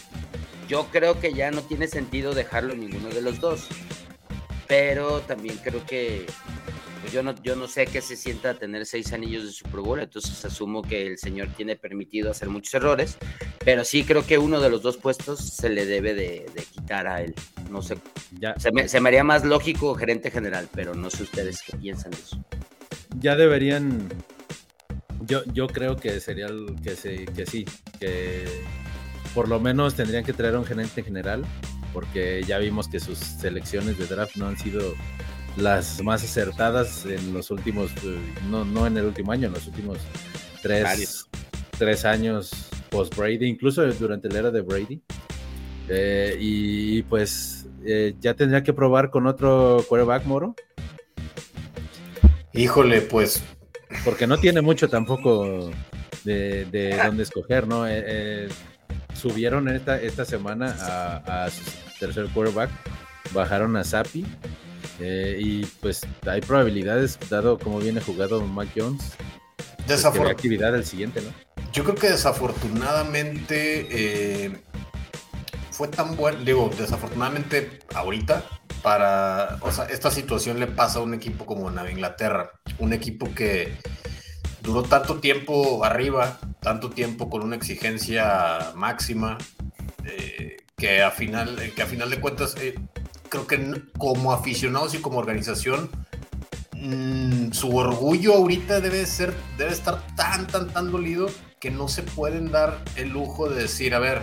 Yo creo que ya no tiene sentido dejarlo ninguno de los dos pero también creo que pues yo no, yo no sé qué se sienta tener seis anillos de Super Bowl, entonces asumo que el señor tiene permitido hacer muchos errores, pero sí creo que uno de los dos puestos se le debe de, quitar a él. No sé, ya. Se, me, se me haría más lógico gerente general, pero no sé ustedes qué piensan de eso. Ya deberían, yo, yo creo que sería el, que, se, que sí, que por lo menos tendrían que traer a un gerente general porque ya vimos que sus selecciones de draft no han sido las más acertadas en los últimos, eh, no, no en el último año, en los últimos tres, tres años post Brady, incluso durante la era de Brady. Eh, y pues eh, ya tendría que probar con otro quarterback, Moro. Híjole, pues. Porque no tiene mucho tampoco de, de dónde escoger, ¿no? subieron esta, esta semana a, a tercer quarterback, bajaron a Sapi. Eh, y pues hay probabilidades, dado como viene jugado Mac Jones, pues, de actividad el siguiente, ¿no? Yo creo que desafortunadamente eh, fue tan bueno, digo, desafortunadamente ahorita, para, o sea, esta situación le pasa a un equipo como Nueva Inglaterra, un equipo que duró tanto tiempo arriba, tanto tiempo con una exigencia máxima, eh, que a final, que a final de cuentas, eh, creo que como aficionados y como organización, mm, su orgullo ahorita debe ser, debe estar tan, tan, tan dolido que no se pueden dar el lujo de decir, a ver,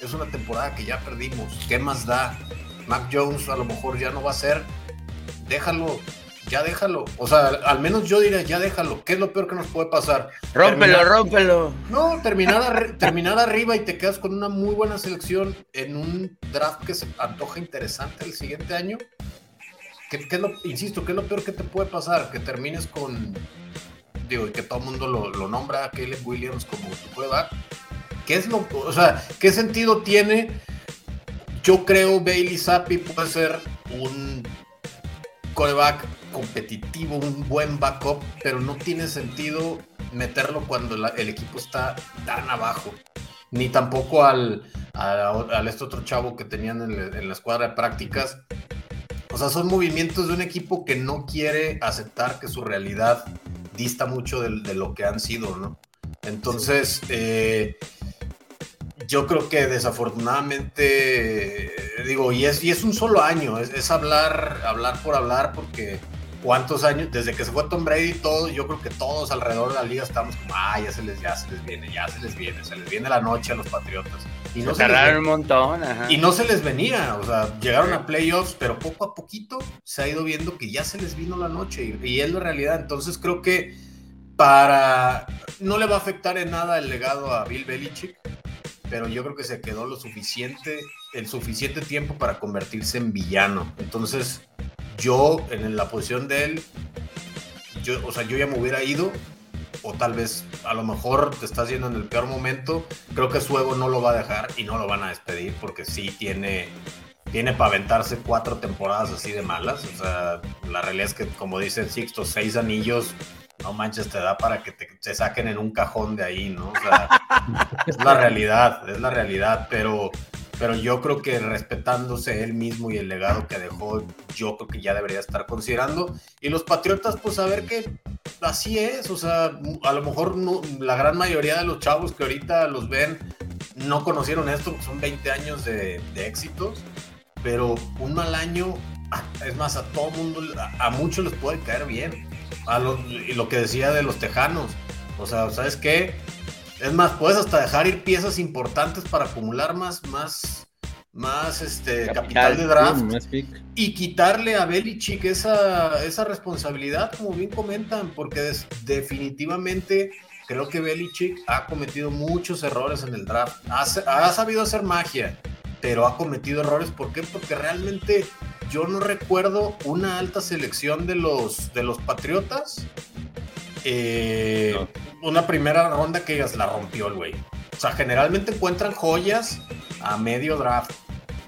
es una temporada que ya perdimos, ¿qué más da? Mac Jones a lo mejor ya no va a ser, déjalo, ya déjalo. O sea, al menos yo diría, ya déjalo. ¿Qué es lo peor que nos puede pasar? Rómpelo, rómpelo. No, terminar, terminar arriba y te quedas con una muy buena selección en un draft que se antoja interesante el siguiente año. ¿Qué, es lo, insisto, ¿qué es lo peor que te puede pasar? Que termines con, digo, que todo el mundo lo, nombra a Caleb Williams como tu prueba. ¿Qué es lo, o sea, qué sentido tiene? Yo creo Bailey Zappi puede ser un coreback competitivo, un buen backup, pero no tiene sentido meterlo cuando el equipo está tan abajo. Ni tampoco al, al, este otro chavo que tenían en, la escuadra de prácticas. O sea, son movimientos de un equipo que no quiere aceptar que su realidad dista mucho de, lo que han sido, ¿no? Entonces, eh, yo creo que desafortunadamente, digo, y es, y es un solo año, es, es hablar, hablar por hablar, porque cuántos años, desde que se fue Tom Brady, todo, yo creo que todos alrededor de la liga estamos como, ah, ya se les, ya se les viene, ya se les viene, se les viene la noche a los Patriotas. Y no se, les un montón, Y no se les venía, o sea, llegaron a playoffs, pero poco a poquito se ha ido viendo que ya se les vino la noche y, es la realidad. Entonces creo que para, no le va a afectar en nada el legado a Bill Belichick, pero yo creo que se quedó lo suficiente, el suficiente tiempo para convertirse en villano. Entonces, yo en la posición de él, yo, o sea, yo ya me hubiera ido, o tal vez a lo mejor te estás yendo en el peor momento. Creo que su ego no lo va a dejar y no lo van a despedir porque sí tiene, tiene para aventarse cuatro temporadas así de malas. O sea, la realidad es que, como dice Sixto, seis anillos no manches, te da para que te, saquen en un cajón de ahí, ¿no? O sea, es la realidad, es la realidad, pero, pero yo creo que respetándose él mismo y el legado que dejó, yo creo que ya debería estar considerando. Y los Patriotas, pues a ver qué, así es, o sea, a lo mejor la gran mayoría de los chavos que ahorita los ven no conocieron esto, son 20 años de, éxitos, pero un mal año, es más, a todo mundo, a, muchos les puede caer bien. A y lo que decía de los tejanos, o sea, ¿sabes qué? Es más, puedes hasta dejar ir piezas importantes para acumular más, más, más este, capital, de draft y quitarle a Belichick esa, esa responsabilidad, como bien comentan, porque definitivamente creo que Belichick ha cometido muchos errores en el draft. Ha, sabido hacer magia, pero ha cometido errores. ¿Por qué? Porque realmente yo no recuerdo una alta selección de los, de los Patriotas. Eh, una primera ronda que la rompió el güey. O sea, generalmente encuentran joyas a medio draft.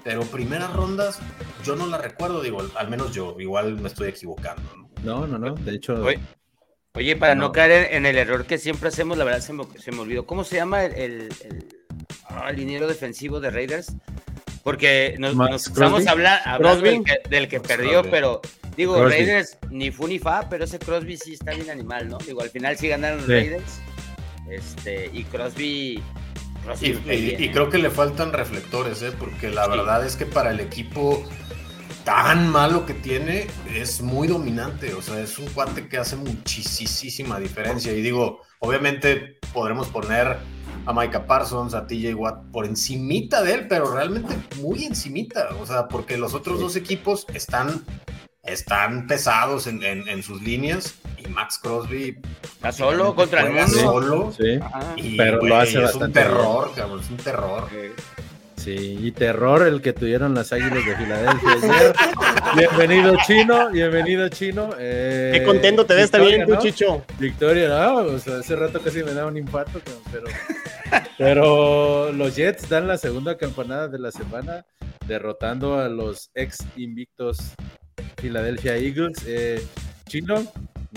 Pero primeras rondas, yo no la recuerdo, digo, al menos yo, igual me estoy equivocando. No, no, no, de hecho. Oye, para no, caer en, el error que siempre hacemos, la verdad se me, se me olvidó. ¿Cómo se llama el, el, ah, liniero defensivo de Raiders? Porque nos, estamos hablando del que, perdió, pero digo, Raiders ni fu ni fa, pero ese Crosby sí está bien animal, ¿no? Digo, al final sí ganaron los Raiders. Este, y Crosby. Y, y, creo que le faltan reflectores, ¿eh? Porque la verdad es que para el equipo tan malo que tiene, es muy dominante. O sea, es un cuate que hace muchísima diferencia. Y digo, obviamente podremos poner a Micah Parsons, a TJ Watt por encimita de él, pero realmente muy encimita. O sea, porque los otros dos equipos están, están pesados en, sus líneas. Y Max Crosby está solo contra el mundo. Solo. Sí. pero lo hace es un terror, cabrón, es un terror. Sí, y terror el que tuvieron las Águilas de Filadelfia ayer. bienvenido Chino, bienvenido Chino. Eh, Qué contento te ves también tú, Chicho. Victoria, no, o sea, hace rato casi me da un infarto, pero, pero los Jets dan la segunda campanada de la semana, derrotando a los ex invictos Philadelphia Eagles. Eh, Chino,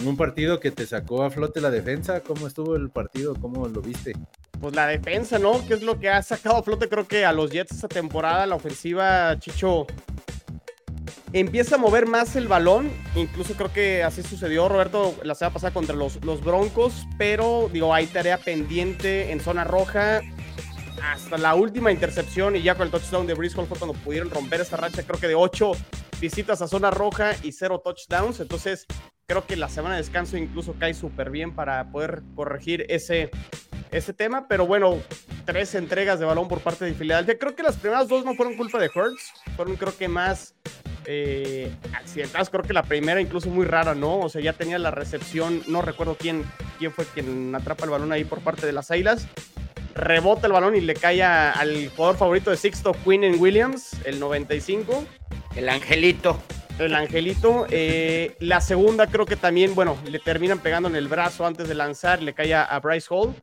un partido que te sacó a flote la defensa, ¿cómo estuvo el partido? ¿Cómo lo viste? pues la defensa, ¿no? Que es lo que ha sacado a flote, creo que a los Jets esta temporada, la ofensiva, Chicho, empieza a mover más el balón. Incluso creo que así sucedió, Roberto, la semana pasada contra los, los Broncos, pero digo, hay tarea pendiente en zona roja. Hasta la última intercepción y ya con el touchdown de Briscoe fue cuando pudieron romper esta racha, creo que de ocho visitas a zona roja y cero touchdowns. Entonces, creo que la semana de descanso incluso cae súper bien para poder corregir ese, ese tema, pero bueno, tres entregas de balón por parte de Filadelfia. Creo que las primeras dos no fueron culpa de Hurts, fueron creo que más eh, accidentadas. Creo que la primera incluso muy rara, ¿no? O sea, ya tenía la recepción, no recuerdo quién, quién fue quien atrapa el balón ahí por parte de las Águilas. Rebota el balón y le cae al jugador favorito de Sixto, Quinn en Williams, el 95. El angelito. El angelito. Eh, la segunda creo que también, bueno, le terminan pegando en el brazo antes de lanzar, le cae a Bryce Hall.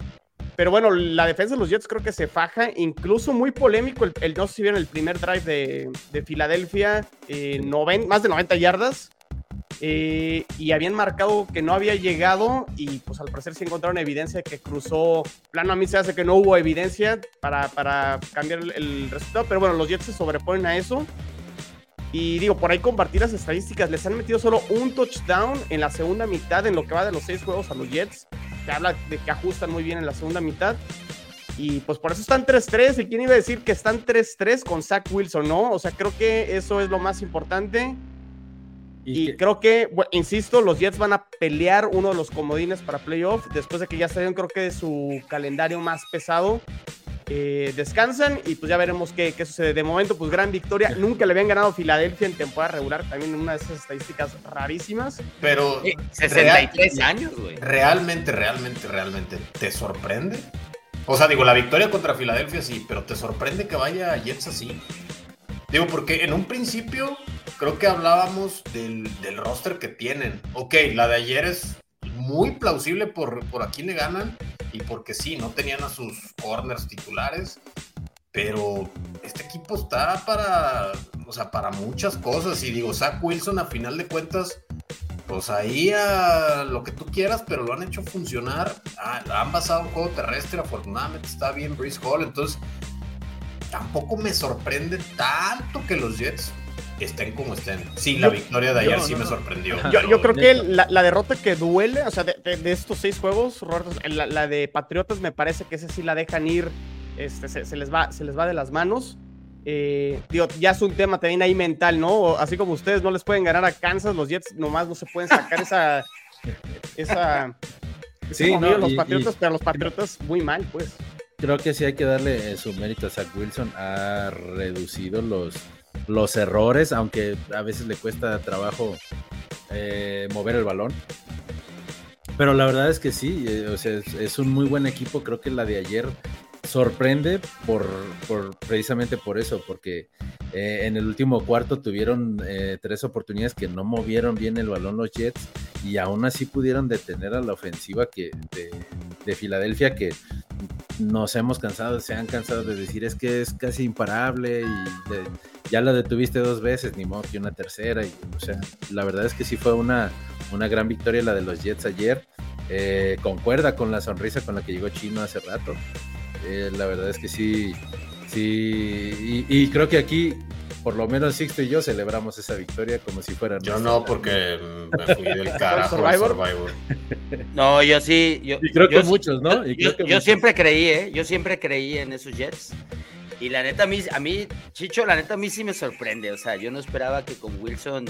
Pero bueno, la defensa de los Jets creo que se faja, incluso muy polémico. El, no sé si vieron el primer drive de, de Filadelfia, eh, más de 90 yardas. Eh, y habían marcado que no había llegado y pues al parecer sí encontraron evidencia que cruzó. Plano a mí se hace que no hubo evidencia para, para cambiar el, resultado, pero bueno, los Jets se sobreponen a eso. Y digo, por ahí compartir las estadísticas, les han metido solo un touchdown en la segunda mitad en lo que va de los seis juegos a los Jets habla de que ajustan muy bien en la segunda mitad. Y pues por eso están 3-3. ¿Y quién iba a decir que están 3-3 con Zach Wilson, no? O sea, creo que eso es lo más importante. Y, creo que, insisto, los Jets van a pelear uno de los comodines para playoff después de que ya salieron, creo que de su calendario más pesado. Eh, descansan y pues ya veremos qué, qué, sucede. De momento, pues gran victoria. Nunca le habían ganado a Filadelfia en temporada regular, también una de esas estadísticas rarísimas. Pero 63 años, güey. Realmente, realmente, realmente, ¿te sorprende? O sea, digo, la victoria contra Filadelfia sí, pero ¿te sorprende que vaya Jets así? Digo, porque en un principio creo que hablábamos del, del roster que tienen. Ok, la de ayer es muy plausible por, por a quién le ganan y porque sí, no tenían a sus corners titulares, pero este equipo está para, o sea, para muchas cosas. Y digo, Zach Wilson a final de cuentas, pues ahí a lo que tú quieras, pero lo han hecho funcionar. Ah, han basado un juego terrestre, afortunadamente está bien Brice Hall, entonces tampoco me sorprende tanto que los Jets estén como estén. Sí, la victoria de ayer sí me sorprendió. Yo, creo que la, derrota que duele, o sea, de, estos seis juegos, la, de Patriotas me parece que esa sí la dejan ir, este, se, les, va, se les va de las manos. Eh, digo, ya es un tema también ahí mental, ¿no? Así como ustedes no les pueden ganar a Kansas, los Jets nomás no se pueden sacar esa... esa sí, no, los Patriotas, pero los Patriotas muy mal, pues. Creo que sí hay que darle eh, su mérito a Zach Wilson. Ha reducido los, los errores, aunque a veces le cuesta trabajo eh, mover el balón. Pero la verdad es que sí, eh, o sea, es, un muy buen equipo. Creo que la de ayer sorprende por, precisamente por eso, porque eh, en el último cuarto tuvieron tres oportunidades que no movieron bien el balón los Jets y aún así pudieron detener a la ofensiva que, de, de Filadelfia que nos hemos cansado, se han cansado de decir es que es casi imparable y ya la detuviste dos veces, ni modo que una tercera. Y, o sea, la verdad es que sí fue una, una gran victoria la de los Jets ayer. Eh, concuerda con la sonrisa con la que llegó Chino hace rato. Eh, la verdad es que sí, sí, y, creo que aquí por lo menos Sixto y yo celebramos esa victoria como si fuera. Yo no, porque me fui del carajo Survivor. Survivor. No, yo sí. Yo, y creo que muchos, ¿no? yo, siempre creí, ¿eh? Yo siempre creí en esos Jets. Y la neta, a mí, a mí, Chicho, la neta, a mí sí me sorprende. O sea, yo no esperaba que con Wilson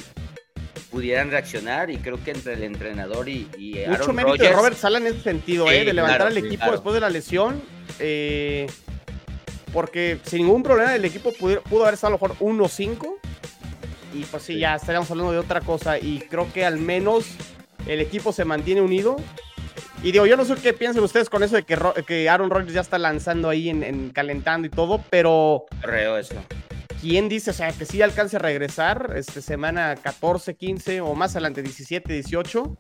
pudieran reaccionar y creo que entre el entrenador y, y Mucho Aaron mérito de Robert Sala en ese sentido, ¿eh? De levantar al equipo después de la lesión. Eh, porque sin ningún problema el equipo pudo, pudo haber estado a lo mejor 1-5 y pues sí, ya estaríamos hablando de otra cosa y creo que al menos el equipo se mantiene unido. Y digo, yo no sé qué piensan ustedes con eso de que, que Aaron Rodgers ya está lanzando ahí en, calentando y todo, pero... Creo eso. ¿Quién dice, o sea, que sí alcance a regresar este, semana 14, 15 o más adelante, 17, 18?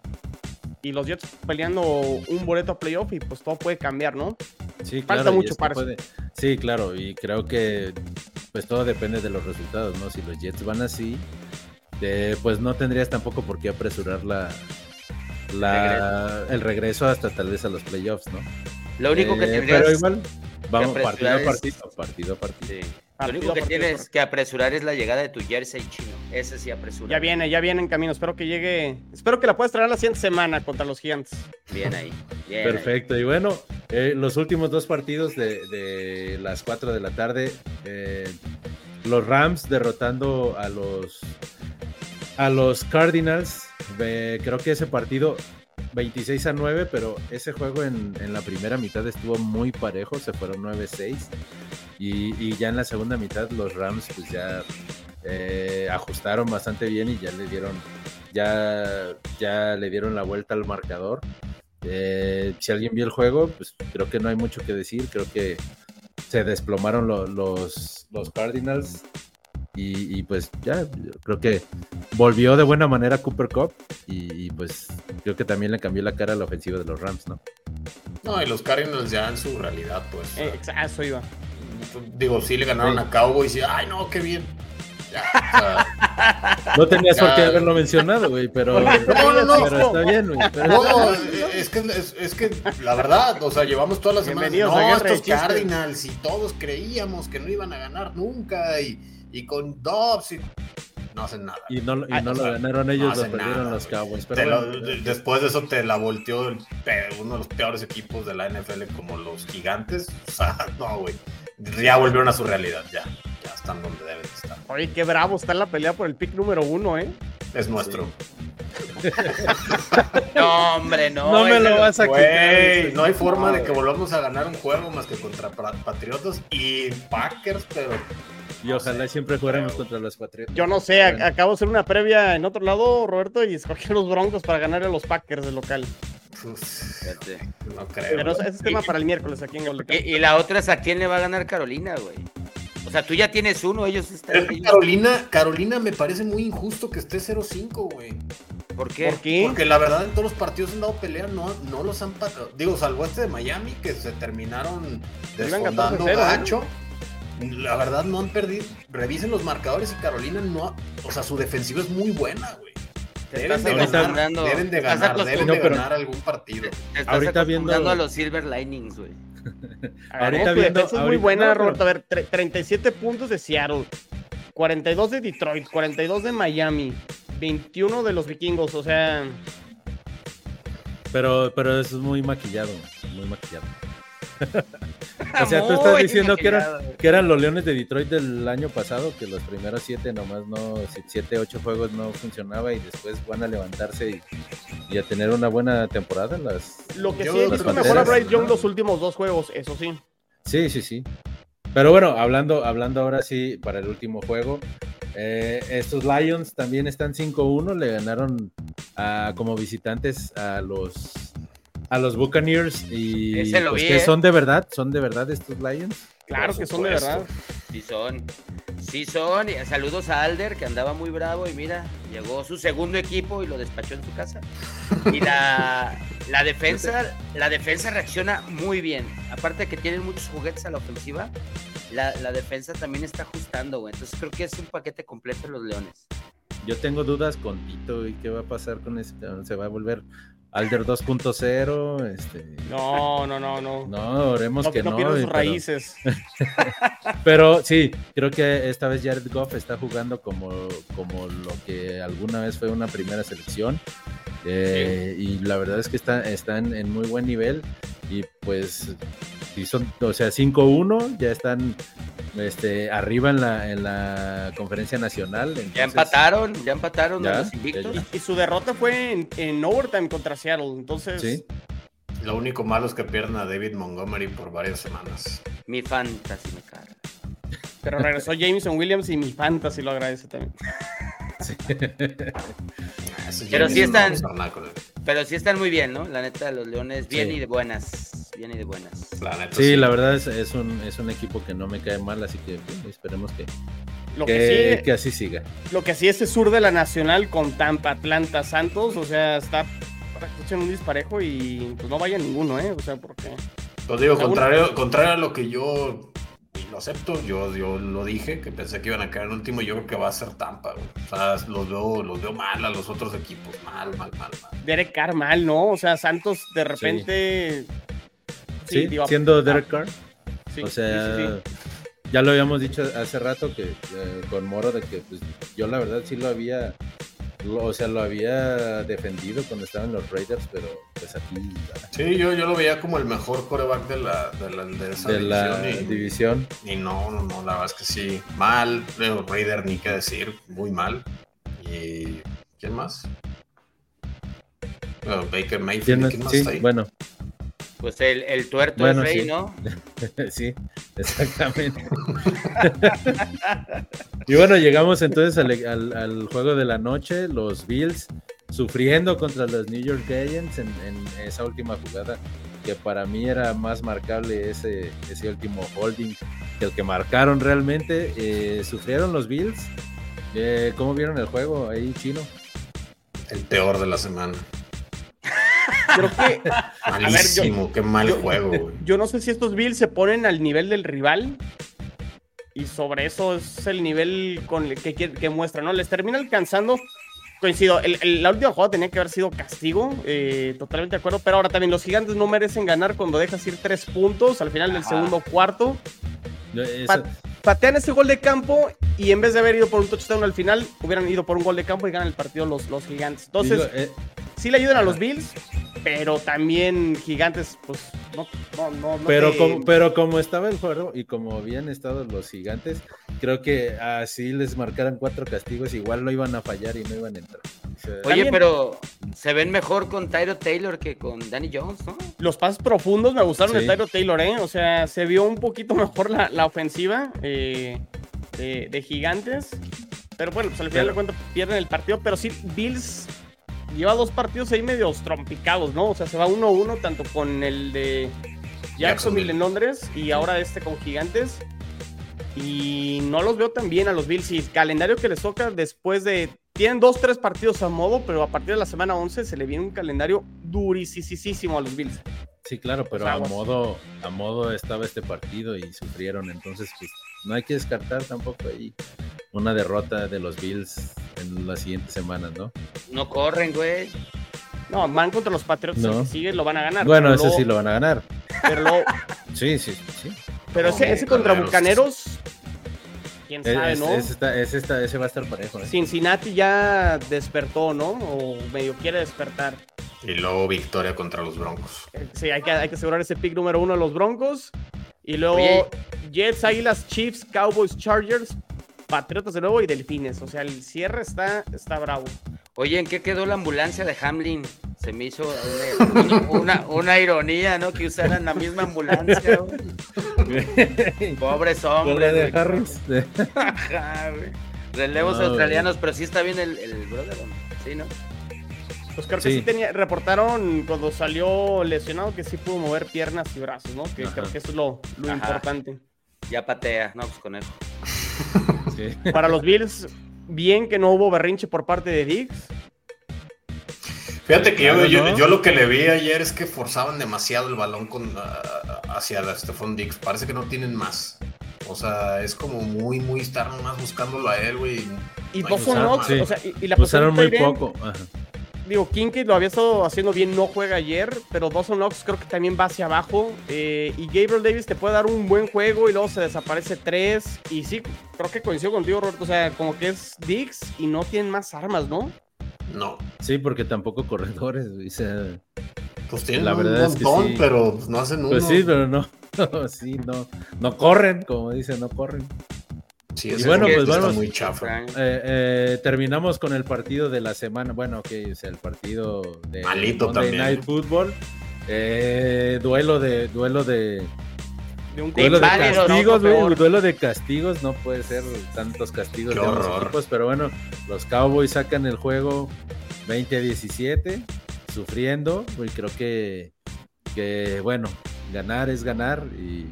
Y los Jets peleando un boleto a playoff y pues todo puede cambiar, ¿no? Sí, Falta mucho para Sí, claro, y creo que pues todo depende de los resultados, ¿no? Si los Jets van así, pues no tendrías tampoco por qué apresurar la, el regreso hasta tal vez a los playoffs, ¿no? Lo único que eh, tendrías Pero igual, vamos partido a partido, partido a partido. Lo único que tienes que apresurar es la llegada de tu jersey chino. Ese sí apresura. Ya viene, ya viene en camino. Espero que llegue. Espero que la puedas traer la siguiente semana contra los gigantes. Bien ahí. Perfecto. Y bueno, eh, los últimos dos partidos de, las 4 de la tarde. Eh, los Rams derrotando a los a los Cardinals. creo que ese partido 26 a 9, pero ese juego en, en, la primera mitad estuvo muy parejo, se fueron 9-6. Y, ya en la segunda mitad los Rams pues ya eh, ajustaron bastante bien y ya le dieron, ya, ya le dieron la vuelta al marcador. Eh, si alguien vio el juego, pues creo que no hay mucho que decir, creo que se desplomaron los, los Cardinals y, pues ya, creo que volvió de buena manera Cooper Cup y, pues creo que también le cambió la cara a la ofensiva de los Rams, ¿no? No, y los Cardinals ya en su realidad, pues. Eh, eso iba. Digo, sí le ganaron a Cowboys y, ay, no, qué bien. No tenía suerte de haberlo mencionado, güey, pero, no, no, no, pero está bien, güey. No, es que, es, que la verdad, o sea, llevamos todas las semanas. No, estos Cardinals y todos creíamos que no iban a ganar nunca y y con Dobbs y no hacen nada. Y no, y no lo ganaron ellos, lo perdieron los Cowboys. Pero después de eso te la volteó uno de los peores equipos de la NFL como los gigantes. O sea, no, güey. Ya volvieron a su realidad, ya. Ya están donde deben. Oye, qué bravo está en la pelea por el pick número uno, ¿eh? Es nuestro. no, hombre, no. No me lo vas a quitar. No hay forma de que volvamos a ganar un juego más que contra Patriotas y Packers, pero y ojalá siempre fuéramos contra los Patriotas. Yo no sé, acabo de hacer una previa en otro lado, Roberto, y escogí los Broncos para ganar a los Packers del local. no creo. Pero ese es tema para el miércoles aquí en Golden y, y la otra es a quién le va a ganar Carolina, güey. O sea, tú ya tienes uno, ellos están. Carolina, Carolina me parece muy injusto que esté 0-5, güey. ¿Por qué? Porque la verdad en todos los partidos han dado pelea, no, no los han Digo, salvo este de Miami, que se terminaron desfondando gacho la verdad no han perdido. Revisen los marcadores y Carolina no. O sea, su defensiva es muy buena, güey. Deben de, ganar, deben de ganar, deben de ganar algún partido. Te estás ahorita viendo- a los Silver Linings, güey. Ahorita tu viendo- defensa es muy buena, Roberto. A ver, tre- 37 puntos de Seattle, 42 de Detroit, 42 de Miami, 21 de los vikingos. O sea, Pero, pero es muy maquillado, muy maquillado. O sea, tú estás diciendo que, güey. que eran los Leones de Detroit del año pasado, que los primeros siete nomás no, si- siete, ocho juegos no funcionaba y después van a levantarse y, y a tener una buena temporada. Las... lo que Yo- sí he las mejor a Bryce Young ¿no? los últimos dos juegos, eso sí. Sí, sí, sí. Pero bueno, hablando, hablando ahora sí para el último juego, eh, estos Lions también están 5-1, le ganaron a- como visitantes a los a los Buccaneers y Ese lo pues, vi, que ¿eh? son de verdad, son de verdad estos Lions. Claro que son de verdad. Sí son. Sí son. Y saludos a Alder, que andaba muy bravo y mira, llegó su segundo equipo y lo despachó en su casa. Y la, la defensa, la defensa reacciona muy bien. Aparte de que tienen muchos juguetes a la ofensiva, la, la defensa también está ajustando, güey. Entonces creo que es un paquete completo de los Leones. Yo tengo dudas con Tito y qué va a pasar con ese, se va a volver Alder 2.0, este No, no, no, no. no, oremos No, que no no. pierdan sus pero- raíces. Pero sí, creo que esta vez Jared Goff está jugando como, como lo que alguna vez fue una primera selección. Eh, Y la verdad es que está, están en muy buen nivel. Y pues, si son, o sea, 5-1, ya están este, arriba en la, en la conferencia nacional. Ya empataron, ya empataron Ya, a los invictos. ya, Y, y su derrota fue en, en overtime contra Seattle. Entonces, Sí, Lo único malo es que pierden a David Montgomery por varias semanas. Mi fantasy me caga. pero regresó Jameson Williams y mi fantasy lo agradece también. Ah, Pero sí no están- Pero sí están muy bien, ¿no? La neta, los Leones, bien Sí. y de buenas. Bien y de buenas. La neta, sí, la verdad es, es, un, es un equipo que no me cae mal, así que esperemos que, Lo que, que, sí, que así siga. lo que sí es el sur de la Nacional con Tampa, Atlanta, Santos. O sea, está en un disparejo y pues no vaya ninguno, ¿eh? O sea, porque. Pues digo, contrario, contrario a lo que yo lo acepto, yo, yo lo dije, que pensé que iban a quedar en último, yo creo que va a ser Tampa, güey. O sea, los veo, los veo mal a los otros equipos, mal, mal, mal, mal. Derek Carr mal, ¿no? O sea, Santos de repente. Sí, digo, siendo Derek Carr. sí, o sí, sea, sí, sí. ya lo habíamos dicho hace rato que eh, con Moro de que pues, yo la verdad sí lo había, lo- o sea, lo había defendido cuando estaban los Raiders, pero pues aquí Sí, yo, yo lo veía como el mejor coreback de la, de la de esa de la división. y- división. Y no, no, no, la verdad es que sí. Mal, Leo Raider, ni qué decir, muy mal. Y. ¿Quién más? Bueno, Baker Mayfield, ¿Quién ¿y más? ¿quién más Sí, está ahí? bueno, Pues el, el tuerto Bueno, es rey, sí. ¿no? sí, exactamente. y bueno, llegamos entonces al, al- al juego de la noche, los Bills sufriendo contra los New York Giants en, en esa última jugada, que para mí era más marcable ese, ese último holding que el que marcaron realmente. Eh, sufrieron los Bills. Eh, ¿Cómo vieron el juego ahí, chino? El peor de la semana. Creo que. Malísimo, qué mal yo- juego. Yo no sé si estos Bills se ponen al nivel del rival. Y sobre eso es el nivel con el que, que, que muestra, ¿no? Les termina alcanzando. Coincido, el- el- la última jugada tenía que haber sido castigo, eh, totalmente de acuerdo, pero ahora también los gigantes no merecen ganar cuando dejas ir tres puntos al final del Ajá. segundo cuarto. Patean ese gol de campo y en vez de haber ido por un touchdown al final, hubieran ido por un gol de campo y ganan el partido los, los gigantes. Entonces, digo, eh, sí le ayudan a los Bills, pero también gigantes, pues, no, no, no. no Pero te- como, pero como estaba el juego y como habían estado los gigantes, creo que así les marcaran cuatro castigos, igual no iban a fallar y no iban a entrar. O sea, Oye, También- pero se ven mejor con Tyro Taylor que con Danny Jones, ¿no? Los pases profundos me gustaron Sí. de Tyro Taylor, ¿eh? O sea, se vio un poquito mejor la, la ofensiva eh, de, de gigantes. Pero bueno, pues al final de cuentas pierden el partido. Pero sí, Bills lleva dos partidos ahí medios trompicados, ¿no? O sea, se va 1-1 tanto con el de Jacksonville Jacksonville. en Londres y ahora este con Gigantes. Y no los veo tan bien a los Bills. Y el calendario que les toca después de. Tienen dos, tres partidos a modo, pero a partir de la semana 11 se le viene un calendario durisísimo a los Bills. Sí, claro, pero a modo, a modo estaba este partido y sufrieron, entonces pues no hay que descartar tampoco ahí una derrota de los Bills en las siguientes semanas, ¿no? No corren, güey. No, van contra los Patriots, No. el que sigue lo van a ganar. Bueno, ese sí lo van a ganar. Pero, luego- Sí, sí, sí. pero ese, ese contra Bucaneros. Quién Es- sabe, es- ¿no? ese, está- ese está- ese va a estar parejo. ¿eh? Cincinnati ya despertó, ¿no? O medio quiere despertar. Y luego victoria contra los Broncos. Eh, Sí, hay que, hay que asegurar ese pick número uno de los Broncos. Y luego Oye. Jets, Águilas, Chiefs, Cowboys, Chargers, Patriotas de nuevo y Delfines. O sea, el cierre está, está bravo. Oye, ¿en qué quedó la ambulancia de Hamlin? Se me hizo una, una, ironía, ¿no? Que usaran la misma ambulancia. Pobres hombres, de. Harris. de- güey. Relevos No, australianos, pero sí está bien el, el brother. Sí, ¿no? Pues creo que Sí. sí tenía, reportaron cuando salió lesionado que sí pudo mover piernas y brazos, ¿no? Que Ajá. creo que eso es lo, lo importante. Ya patea, no, pues conejo. sí. Para los Bills, bien que no hubo berrinche por parte de Diggs. Fíjate que yo, Claro, yo, ¿no? yo lo que le vi ayer es que forzaban demasiado el balón con, ah, hacia la Stephon Diggs. Parece que no tienen más. O sea, es como muy, muy estar nomás buscándolo a él, güey. Y usaron- Knox, sí. o sea, y, y la Usaron muy poco. Ajá. Digo, Kincaid lo había estado haciendo bien, no juega ayer, pero Dawson Knox creo que también va hacia abajo. eh, y Gabriel Davis te puede dar un buen juego y luego se desaparece tres. Y sí, creo que coincido contigo, Roberto. O sea, como que es Diggs y no tienen más armas, ¿no? No. Sí, porque tampoco corredores. o sea, Pues tienen La un verdad es que montón, sí. pero pues, no hacen uno. Pues sí, pero no. sí, no. No corren, como dicen, no corren. Sí, Y bueno, es pues vamos. muy chafa. Eh, eh, terminamos con el partido de la semana. Bueno, que es el partido de Malito Monday también. Night Football. Eh, duelo de duelo de De un duelo de ¿no? castigos, güey, duelo de castigos, no puede ser tantos castigos Qué de ambos horror. equipos, pero bueno, los Cowboys sacan el juego 20 a 17, sufriendo, y creo que que bueno, ganar es ganar y,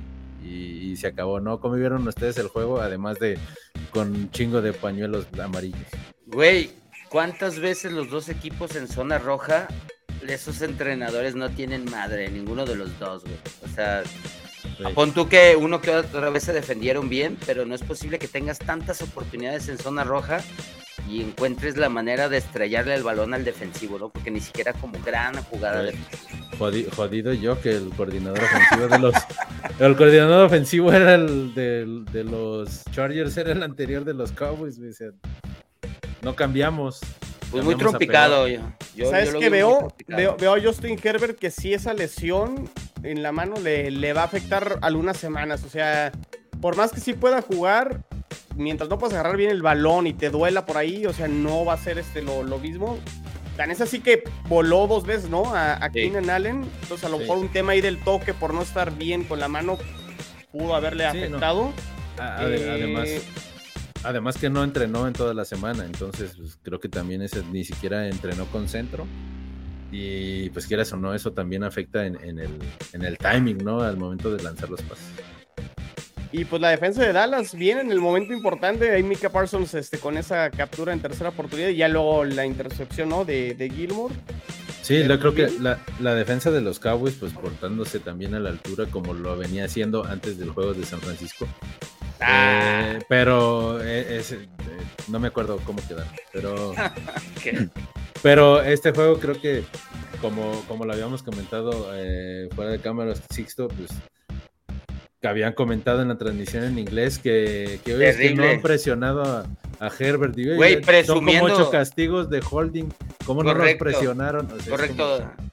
y- se acabó, ¿no? ¿Cómo vieron ustedes el juego? Además de con un chingo de pañuelos amarillos. Güey, ¿cuántas veces los dos equipos en zona roja, esos entrenadores no tienen madre, ninguno de los dos, güey? O sea, Güey. pon tú que uno que otra vez se defendieron bien, pero no es posible que tengas tantas oportunidades en zona roja y encuentres la manera de estrellarle el balón al defensivo, ¿no? Porque ni siquiera como gran jugada Güey. de... Jodi- Jodido yo que el coordinador ofensivo de los el coordinador ofensivo era el de, los Chargers era el anterior de los Cowboys, o sea, no cambiamos. Pues muy trompicado. Yo, yo- ¿Sabes yo muy veo? veo? Veo a Justin Herbert que sí esa lesión en la mano le, le va a afectar algunas semanas. O sea, por más que sí pueda jugar, mientras no puedas agarrar bien el balón y te duela por ahí, o sea, no va a ser este lo, lo mismo. Tan es así que voló dos veces, ¿no? A, a Sí. Keenan Allen. Entonces, a lo Sí. mejor un tema ahí del toque por no estar bien con la mano pudo haberle Sí, no. afectado. A- Eh, Además, además que no entrenó en toda la semana, entonces pues, creo que también ese ni siquiera entrenó con centro. Y pues quieras o no, eso también afecta en, en el, en el timing, ¿no? Al momento de lanzar los pases. Y pues la defensa de Dallas viene en el momento importante. Ahí Mika Parsons este, con esa captura en tercera oportunidad y ya luego la intercepción ¿no? de, de Gilmore. Sí, yo creo que la, la defensa de los Cowboys, pues portándose también a la altura como lo venía haciendo antes del juego de San Francisco. Ah. Eh, pero eh, eh, no me acuerdo cómo quedaron. Pero, ¿Qué? Pero este juego creo que, como, como lo habíamos comentado eh, fuera de cámaras, Sixto, pues que habían comentado en la transmisión en inglés que, que, oye, es que no han presionado a, a Herbert. Y, oye, Güey, son como ocho castigos de holding. ¿Cómo no los presionaron? O sea, es Correcto. como-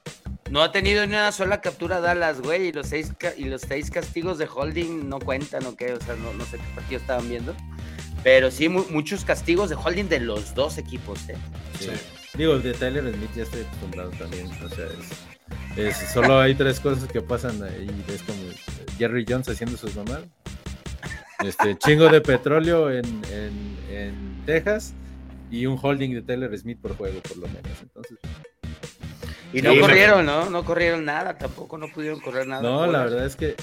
No ha tenido ni una sola captura Dallas, güey, y los seis y los seis castigos de holding no cuentan o qué, o sea, no, no sé qué partido estaban viendo. Pero sí, mu- muchos castigos de holding de los dos equipos, ¿eh? Sí. Digo, el de Tyler Smith ya estoy acostumbrado también. O sea, es, es- solo hay tres cosas que pasan ahí. Es como Jerry Jones haciendo sus mamás. Este chingo de petróleo en, en, en Texas y un holding de Tyler Smith por juego, por lo menos. Entonces, Y no corrieron, ¿no? No corrieron nada, tampoco no pudieron correr nada. no, la verdad es que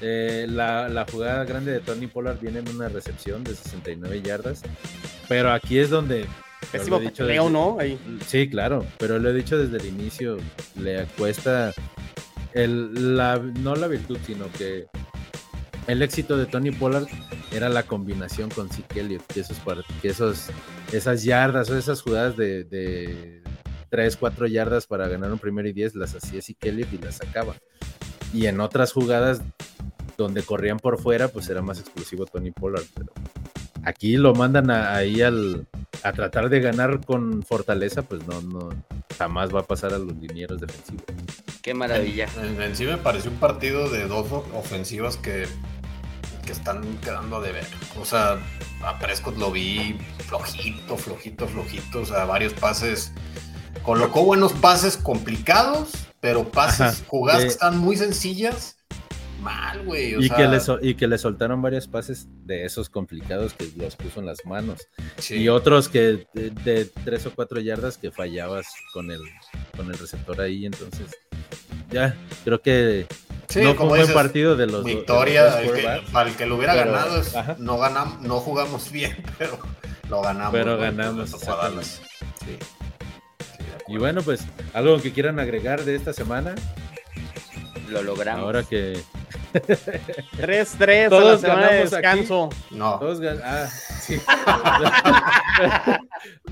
eh, la, la jugada grande de Tony Pollard viene en una recepción de 69 yardas. Pero aquí es donde. Pésimo ¿no? Ahí. Sí, claro, pero lo he dicho desde el inicio, le cuesta el, la, no la virtud, sino que el éxito de Tony Pollard era la combinación con Zeke Elliott, que, esos, que esos, esas yardas o esas jugadas de, de 3, 4 yardas para ganar un primer y 10 las hacía Zeke Elliott y las sacaba. Y en otras jugadas donde corrían por fuera, pues era más exclusivo Tony Pollard. Pero aquí lo mandan ahí al, a tratar de ganar con fortaleza, pues no, no, jamás va a pasar a los linieros defensivos. Qué maravilla. En, en, sí me pareció un partido de dos ofensivas que, que están quedando de ver. O sea, a Prescott lo vi flojito, flojito, flojito. O sea, varios pases. Colocó buenos pases complicados, pero pases, jugadas que están muy sencillas mal, güey. Y, que le y que le soltaron varios pases de esos complicados que los puso en las manos. Y otros que de, tres o cuatro yardas que fallabas con el, con el receptor ahí. Entonces, ya, creo que no fue un buen partido de los Victoria, el que, para el que lo hubiera ganado, no, ganamos, no jugamos bien, pero lo ganamos. Pero ganamos. Sí. y bueno, pues, algo que quieran agregar de esta semana. Lo logramos. Ahora que 3-3 todos a la de descanso. No. Todos ah, sí.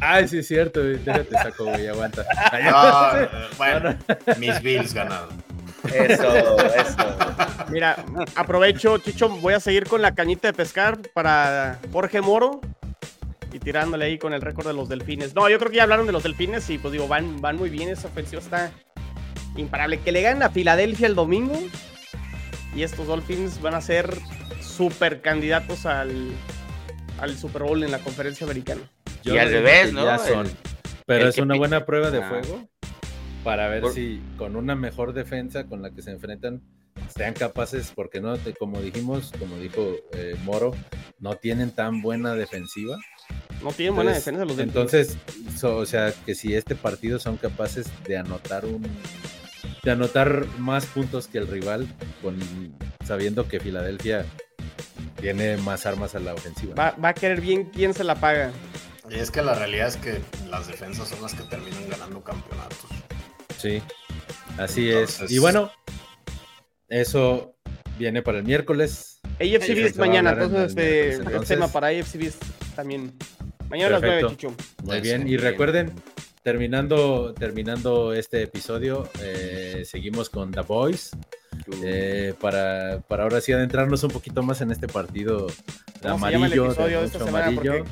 Ay, sí es cierto, déjate saco, güey, aguanta. No, bueno, mis Bills ganaron. Eso, eso. Mira, aprovecho, Chicho, voy a seguir con la cañita de pescar para Jorge Moro y tirándole ahí con el récord de los delfines. No, yo creo que ya hablaron de los delfines y pues digo, van, van muy bien, esa ofensiva está imparable. Que le ganen a Filadelfia el domingo, y estos Dolphins van a ser super candidatos al, al Super Bowl en la conferencia americana. y al revés, ¿no? Pero es una buena prueba de fuego para ver si con una mejor defensa con la que se enfrentan sean capaces, porque no, como dijimos, como dijo eh, Moro, no tienen tan buena defensiva. No tienen buena defensa los Entonces, o sea, que si este partido son capaces de anotar un de anotar más puntos que el rival, con, sabiendo que Filadelfia tiene más armas a la ofensiva. Va, a querer bien quién se la paga. Y es que la realidad es que las defensas son las que terminan ganando campeonatos. Sí, así es. Y bueno, eso viene para el miércoles. AFC Beast mañana, entonces, este, tema para AFC Beast también. Mañana Perfecto. las 9, Chicho. Muy bien, y recuerden, terminando, terminando este episodio, eh, seguimos con The Boys. Eh, para, para ahora sí adentrarnos un poquito más en este partido de amarillo, amarillo.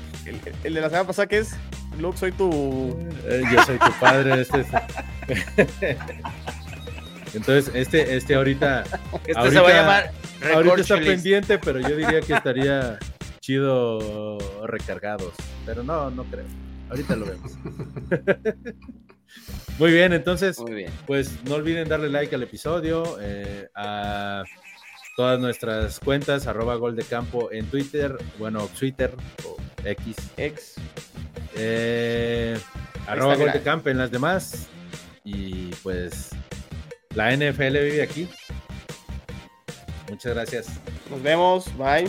El, de la semana pasada que es Luke, soy tu. Eh, yo soy tu padre. Este Entonces, este, este ahorita. Este ahorita, se va a llamar. Ahorita está pendiente, pero yo diría que estaría chido recargados. Pero no, no creo. Ahorita lo vemos. Muy bien, entonces, pues no olviden darle like al episodio, eh, a todas nuestras cuentas, arroba gol de campo en Twitter, bueno, Twitter o X. X. Eh, arroba gol de campo en las demás. Y pues la NFL vive aquí. Muchas gracias. Nos vemos. Bye.